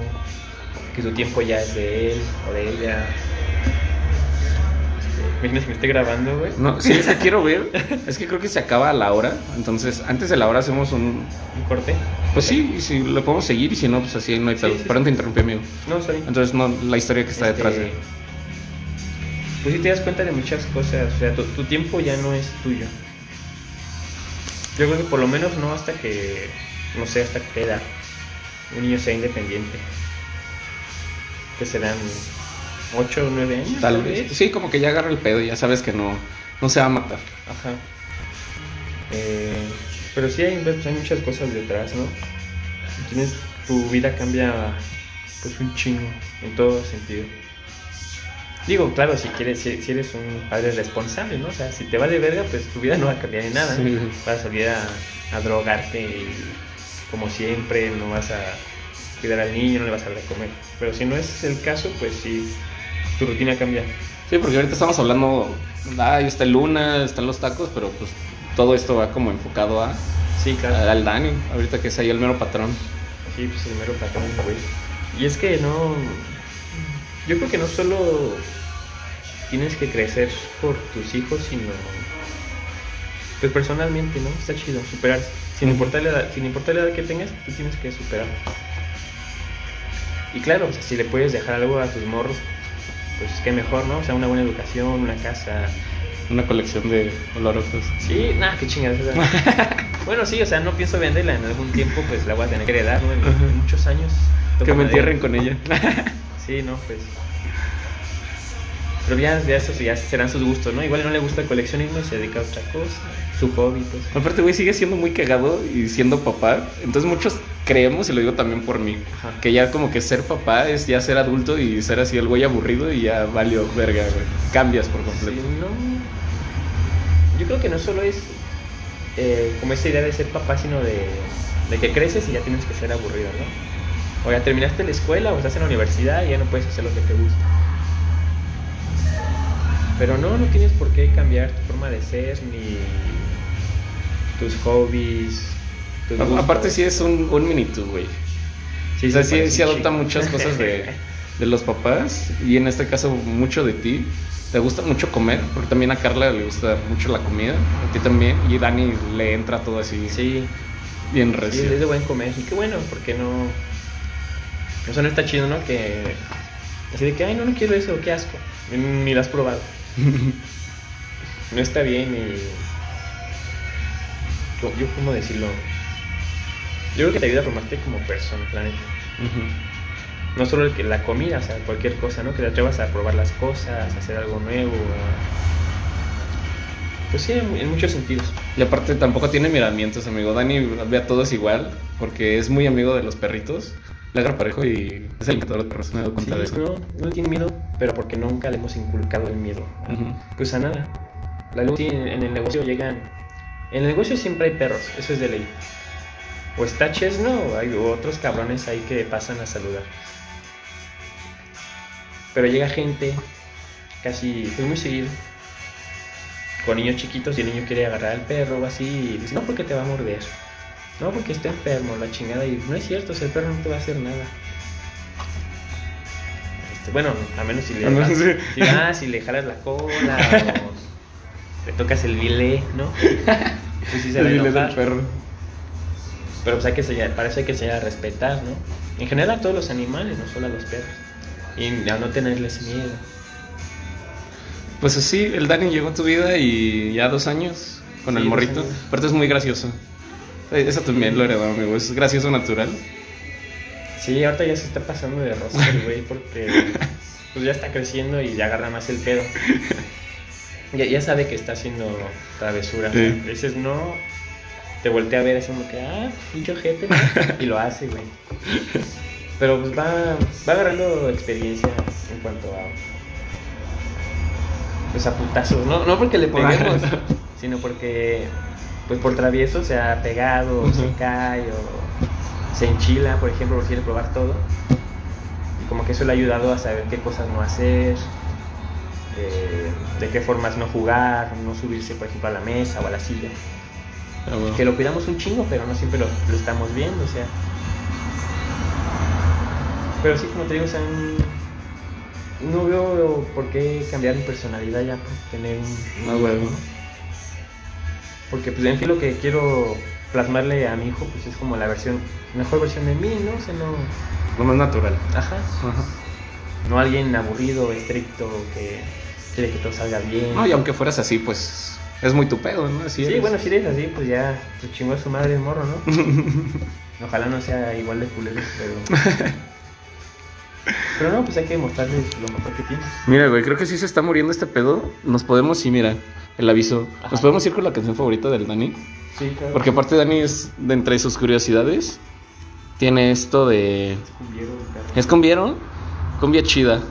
S2: que tu tiempo ya es de él o de ella. Imagínate que me esté grabando, güey.
S1: No, sí, es que quiero ver. <laughs> Es que creo que se acaba a la hora. Entonces, antes de la hora hacemos un.
S2: Un corte.
S1: Pues sí, y si lo podemos seguir y si no, pues así no hay
S2: Sí,
S1: pedo.
S2: sí, sí.
S1: Perdón, te interrumpí, amigo.
S2: No, bien.
S1: Entonces, no, la historia que está
S2: Este,
S1: detrás de.
S2: Pues sí te das cuenta de muchas cosas, o sea, tu, tu tiempo ya no es tuyo. Yo creo que por lo menos no hasta que, no sé, hasta qué edad un niño sea independiente. Que serán 8 o 9 años.
S1: Tal vez. Sí, como que ya agarra el pedo y ya sabes que no, no se va a matar.
S2: Ajá. Eh, pero sí hay, pues, hay muchas cosas detrás, ¿no? Tienes, tu vida cambia pues un chingo en todo sentido. Digo, claro, si quieres, si, si eres un padre responsable, ¿no? O sea, si te vale verga, pues tu vida no va a cambiar en nada, ¿no?
S1: Sí.
S2: Vas a salir a, a drogarte y, como siempre, no vas a cuidar al niño, no le vas a dar de comer. Pero si no es el caso, pues sí, tu rutina cambia.
S1: Sí, porque ahorita estamos hablando. Ah, ahí está el Luna, están los tacos, pero pues todo esto va como enfocado a,
S2: Sí, claro.
S1: al Dani. Ahorita que es ahí el mero patrón.
S2: Sí, pues el mero patrón, güey. Y es que no. Yo creo que no solo tienes que crecer por tus hijos, sino. Pues personalmente, ¿no? Está chido, superar. Sin importar la edad, sin importar la edad que tengas, tú tienes que superar. Y claro, o sea, si le puedes dejar algo a tus morros, pues qué mejor, ¿no? O sea, una buena educación, una casa.
S1: Una colección de olorosos.
S2: Sí, nada, qué chingada. <laughs> bueno, sí, o sea, no pienso venderla en algún tiempo, pues la voy a tener que heredar, ¿no? En,
S1: Ajá.
S2: en muchos años.
S1: Que me entierren con ella. <laughs>
S2: Sí, no, pues. Pero ya, ya eso ya serán sus gustos, ¿no? Igual no le gusta el coleccionismo y se dedica a otra cosa, su hobby, pues.
S1: Aparte, güey, sigue siendo muy cagado y siendo papá. Entonces muchos creemos, y lo digo también por mí,
S2: Ajá.
S1: que ya como que ser papá es ya ser adulto y ser así el güey aburrido y ya valió verga, güey. Cambias por
S2: Sí,
S1: completo.
S2: no. Yo creo que no solo es eh, como esa idea de ser papá, sino de, de que creces y ya tienes que ser aburrido, ¿no? O ya terminaste la escuela o estás en la universidad y ya no puedes hacer lo que te gusta. Pero no, no tienes por qué cambiar tu forma de ser ni tus hobbies.
S1: A-. Aparte sí es un, un mini tú, güey.
S2: Sí,
S1: o sea,
S2: sí,
S1: sí, sí adopta muchas cosas de, <laughs> de los papás y en este caso mucho de ti. Te gusta mucho comer, porque también a Carla le gusta mucho la comida, a ti también, y Dani le entra todo así
S2: Sí,
S1: bien
S2: sí,
S1: recio.
S2: es de buen comer. Y qué bueno, porque no. O sea, no está chido, ¿no? Que. Así de que, ay, no, no quiero eso, qué asco. Ni lo has probado. <laughs> No está bien y. Yo, ¿cómo decirlo? Yo creo que te ayuda a formarte como persona, la neta. No solo el que la comida, o sea, cualquier cosa, ¿no? Que te atrevas a probar las cosas, a hacer algo nuevo. a- Pues sí, en, en muchos sentidos.
S1: Y aparte tampoco tiene miramientos, amigo. Dani ve a todos igual, porque es muy amigo de los perritos. Le agarra parejo y es el encantador de perros, me he cuenta de
S2: Sí,
S1: eso.
S2: no, no tiene miedo, pero porque nunca le hemos inculcado el miedo. Pues a nada. La luz en el negocio llegan. En el negocio siempre hay perros, eso es de ley. O está Chesno o hay otros cabrones ahí que pasan a saludar. Pero llega gente casi, muy seguido, con niños chiquitos y el niño quiere agarrar al perro o así y dice, no porque te va a morder. No, porque está enfermo, la chingada. Y no es cierto, o sea, el perro no te va a hacer nada. Este, bueno, a menos si le, vas-
S1: sí.
S2: si vas, si le jalas la cola <laughs> o le tocas el bilé, ¿no? <laughs> Pues sí se
S1: El vile del perro.
S2: Pero pues hay que para eso hay que enseñar a respetar, ¿no? En general a todos los animales, no solo a los perros. Y a no tenerles miedo.
S1: Pues así, el Dani llegó a tu vida y ya dos años con
S2: Sí,
S1: el morrito. Aparte es muy gracioso. Eh, Eso también lo heredó, amigo. Es gracioso natural.
S2: Sí, ahorita ya se está pasando de rosca el güey porque <laughs> pues ya está creciendo y ya agarra más el pedo. <laughs> Ya, ya sabe que está haciendo travesura.
S1: Sí.
S2: Veces no, te voltea a ver así como que, ah, pinche ojete, ¿no? <laughs> y lo hace, güey. Pero pues va, va agarrando experiencia en cuanto a. Pues a putazos, no, no porque le peguemos, sino porque, pues por travieso se ha pegado, o se cae, o se enchila, por ejemplo, porque quiere probar todo. Y como que eso le ha ayudado a saber qué cosas no hacer, eh, de qué formas no jugar, no subirse, por ejemplo, a la mesa o a la silla
S1: Ah, bueno.
S2: que lo cuidamos un chingo, pero no siempre lo, lo estamos viendo, o sea. Pero sí, como te digo, o sea, no veo por qué cambiar mi personalidad ya por tener un...
S1: Ah, bueno.
S2: ¿no? Porque pues en fin lo que quiero plasmarle a mi hijo pues es como la versión, mejor versión de mí, ¿no? O sea, no...
S1: Lo más natural.
S2: Ajá.
S1: Ajá.
S2: No alguien aburrido, estricto, que quiere que todo salga bien.
S1: No, y aunque fueras así, pues es muy tu pedo, ¿no? Así
S2: Sí,
S1: eres.
S2: bueno, si eres así, pues ya te chingó a su madre el morro, ¿no? <laughs> Ojalá no sea igual de culero, pero. <laughs> Pero no, pues hay que mostrarles lo mejor que tienes.
S1: Mira, güey, creo que sí se está muriendo este pedo. Nos podemos ir, mira, el aviso. Nos podemos ir con la canción favorita del Dani.
S2: Sí, claro.
S1: Porque aparte Dani es, de entre sus curiosidades, tiene esto de...
S2: Cumbieron, perro.
S1: ¿Es cumbiero? Cumbia chida.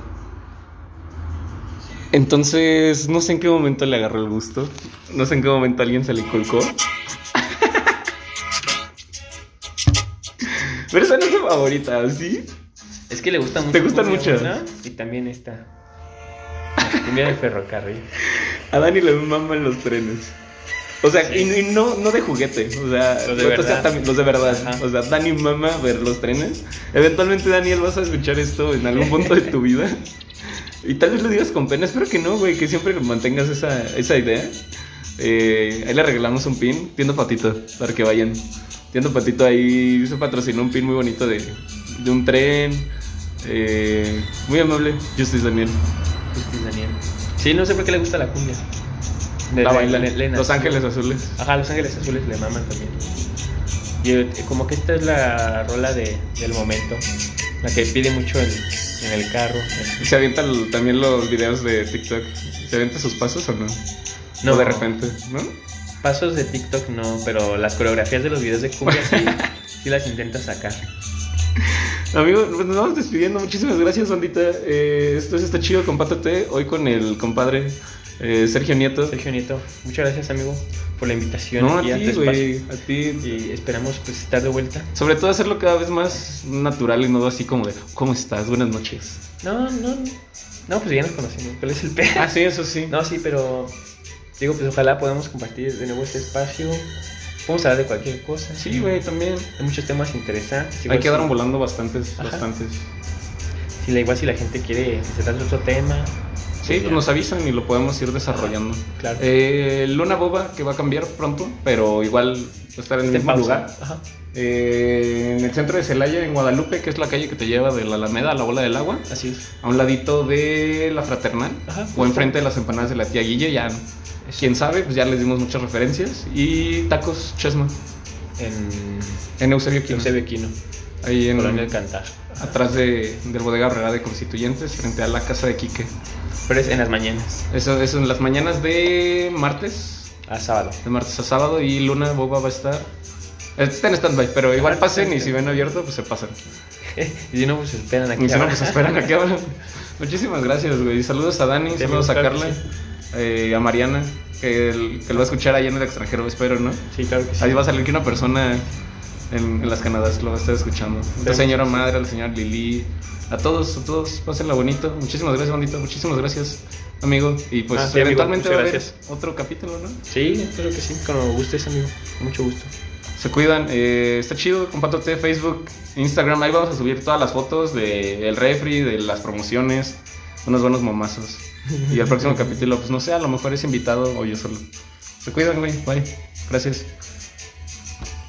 S1: Entonces, no sé en qué momento le agarró el gusto. No sé en qué momento alguien se le inculcó. <laughs> Pero esa no es tu favorita, ¿sí?
S2: Es que le gusta mucho.
S1: ¿Te gustan?
S2: ¿no? Y también esta. Cumbia del ferrocarril.
S1: A Dani le maman los trenes. O sea, y, y no, no de juguete, o sea,
S2: Los de
S1: o sea,
S2: verdad.
S1: también- los de verdad.
S2: Ajá.
S1: O sea, Dani mama ver los trenes. Eventualmente, Daniel, vas a escuchar esto en algún punto de tu vida. <laughs> Y tal vez lo digas con pena, espero que no, güey, que siempre mantengas esa, esa idea. Eh, ahí le regalamos un pin, Tiendo Patito, para que vayan. Tiendo Patito ahí se patrocinó un pin muy bonito de, de un tren. Eh, muy amable, Justice Daniel.
S2: Justice Daniel. Sí, no sé por qué le gusta la cumbia. De-
S1: La bailan. Los. Ángeles Azules.
S2: Ajá, Los Ángeles Azules le maman también. Y eh, como que esta es la rola de, del momento. La que pide mucho en, en el carro.
S1: ¿Se avientan también los videos de TikTok? ¿Se avienta sus pasos o no?
S2: No,
S1: O de repente, ¿no?
S2: Pasos de TikTok no, pero las coreografías de los videos de cumbia sí, sí las intenta sacar.
S1: Amigo, pues nos vamos despidiendo. Muchísimas gracias, bandita. Eh, esto es Está Chido, compártate hoy con el compadre eh, Sergio Nieto.
S2: Sergio Nieto, muchas gracias amigo por la invitación
S1: No, a ti, güey. A ti.
S2: Y esperamos pues estar de vuelta.
S1: Sobre todo hacerlo cada vez más natural y no así como de, ¿cómo estás? Buenas noches.
S2: No, no, no, pues ya nos conocemos. ¿Cuál es el pe?
S1: Ah, sí, eso sí.
S2: No, sí, pero digo, pues ojalá podamos compartir de nuevo este espacio. Podemos hablar de cualquier cosa.
S1: Sí, güey, también.
S2: Hay muchos temas interesantes.
S1: Ahí
S2: Igual
S1: quedaron
S2: si-
S1: volando bastantes,
S2: Ajá.
S1: bastantes.
S2: Si, igual si la gente quiere se trate otro tema.
S1: Sí, pues nos avisan y lo podemos ir desarrollando.
S2: Claro.
S1: Eh, Luna Boba, que va a cambiar pronto, pero igual va a estar en el mismo
S2: pausa.
S1: lugar.
S2: Ajá.
S1: Eh, en el centro de Celaya, en Guadalupe, que es la calle que te lleva de la Alameda a la Bola del Agua,
S2: Así es.
S1: a un ladito de la Fraternal,
S2: Ajá,
S1: o enfrente de las empanadas de la tía Guille, ya, quién sabe, pues ya les dimos muchas referencias. Y tacos Chesma,
S2: En
S1: en Eusebio Quino,
S2: Eusebio Quino,
S1: ahí en,
S2: Colonia Cantar.
S1: atrás de, del Bodega Herrera de Constituyentes, frente a la casa de Quique.
S2: Pero es en las mañanas,
S1: Eso, eso en las mañanas de martes,
S2: a sábado.
S1: de martes a sábado, y Luna Boba va a estar... Está en stand-by, pero igual pasen y si ven abierto, pues se pasan. <laughs>
S2: y si no, pues esperan aquí.
S1: Y si no,
S2: ahora.
S1: pues esperan a que abran. <laughs> Muchísimas gracias, güey. Saludos a Dani, saludos a Carla, eh, a Mariana, que, el- que lo va a escuchar allá en el extranjero, espero, ¿no?
S2: Sí, claro que sí.
S1: Ahí va a salir que una persona en, en las Canadas lo estar escuchando. La señora madre, a la señora Lili, a todos, a todos, pásenla bonito. Muchísimas gracias, bandito. Muchísimas gracias, amigo. Y pues
S2: Ah, sí, amigo,
S1: eventualmente va a haber otro capítulo, ¿no?
S2: Sí, espero que sí. Cuando gustes, amigo. Con mucho gusto.
S1: Se cuidan, eh, está chido, compártate Facebook, Instagram, ahí vamos a subir todas las fotos del refri, de las promociones, unos buenos momazos. Y el próximo <laughs> capítulo, pues no sé, a lo mejor es invitado o yo solo. Se cuidan, güey, bye, gracias.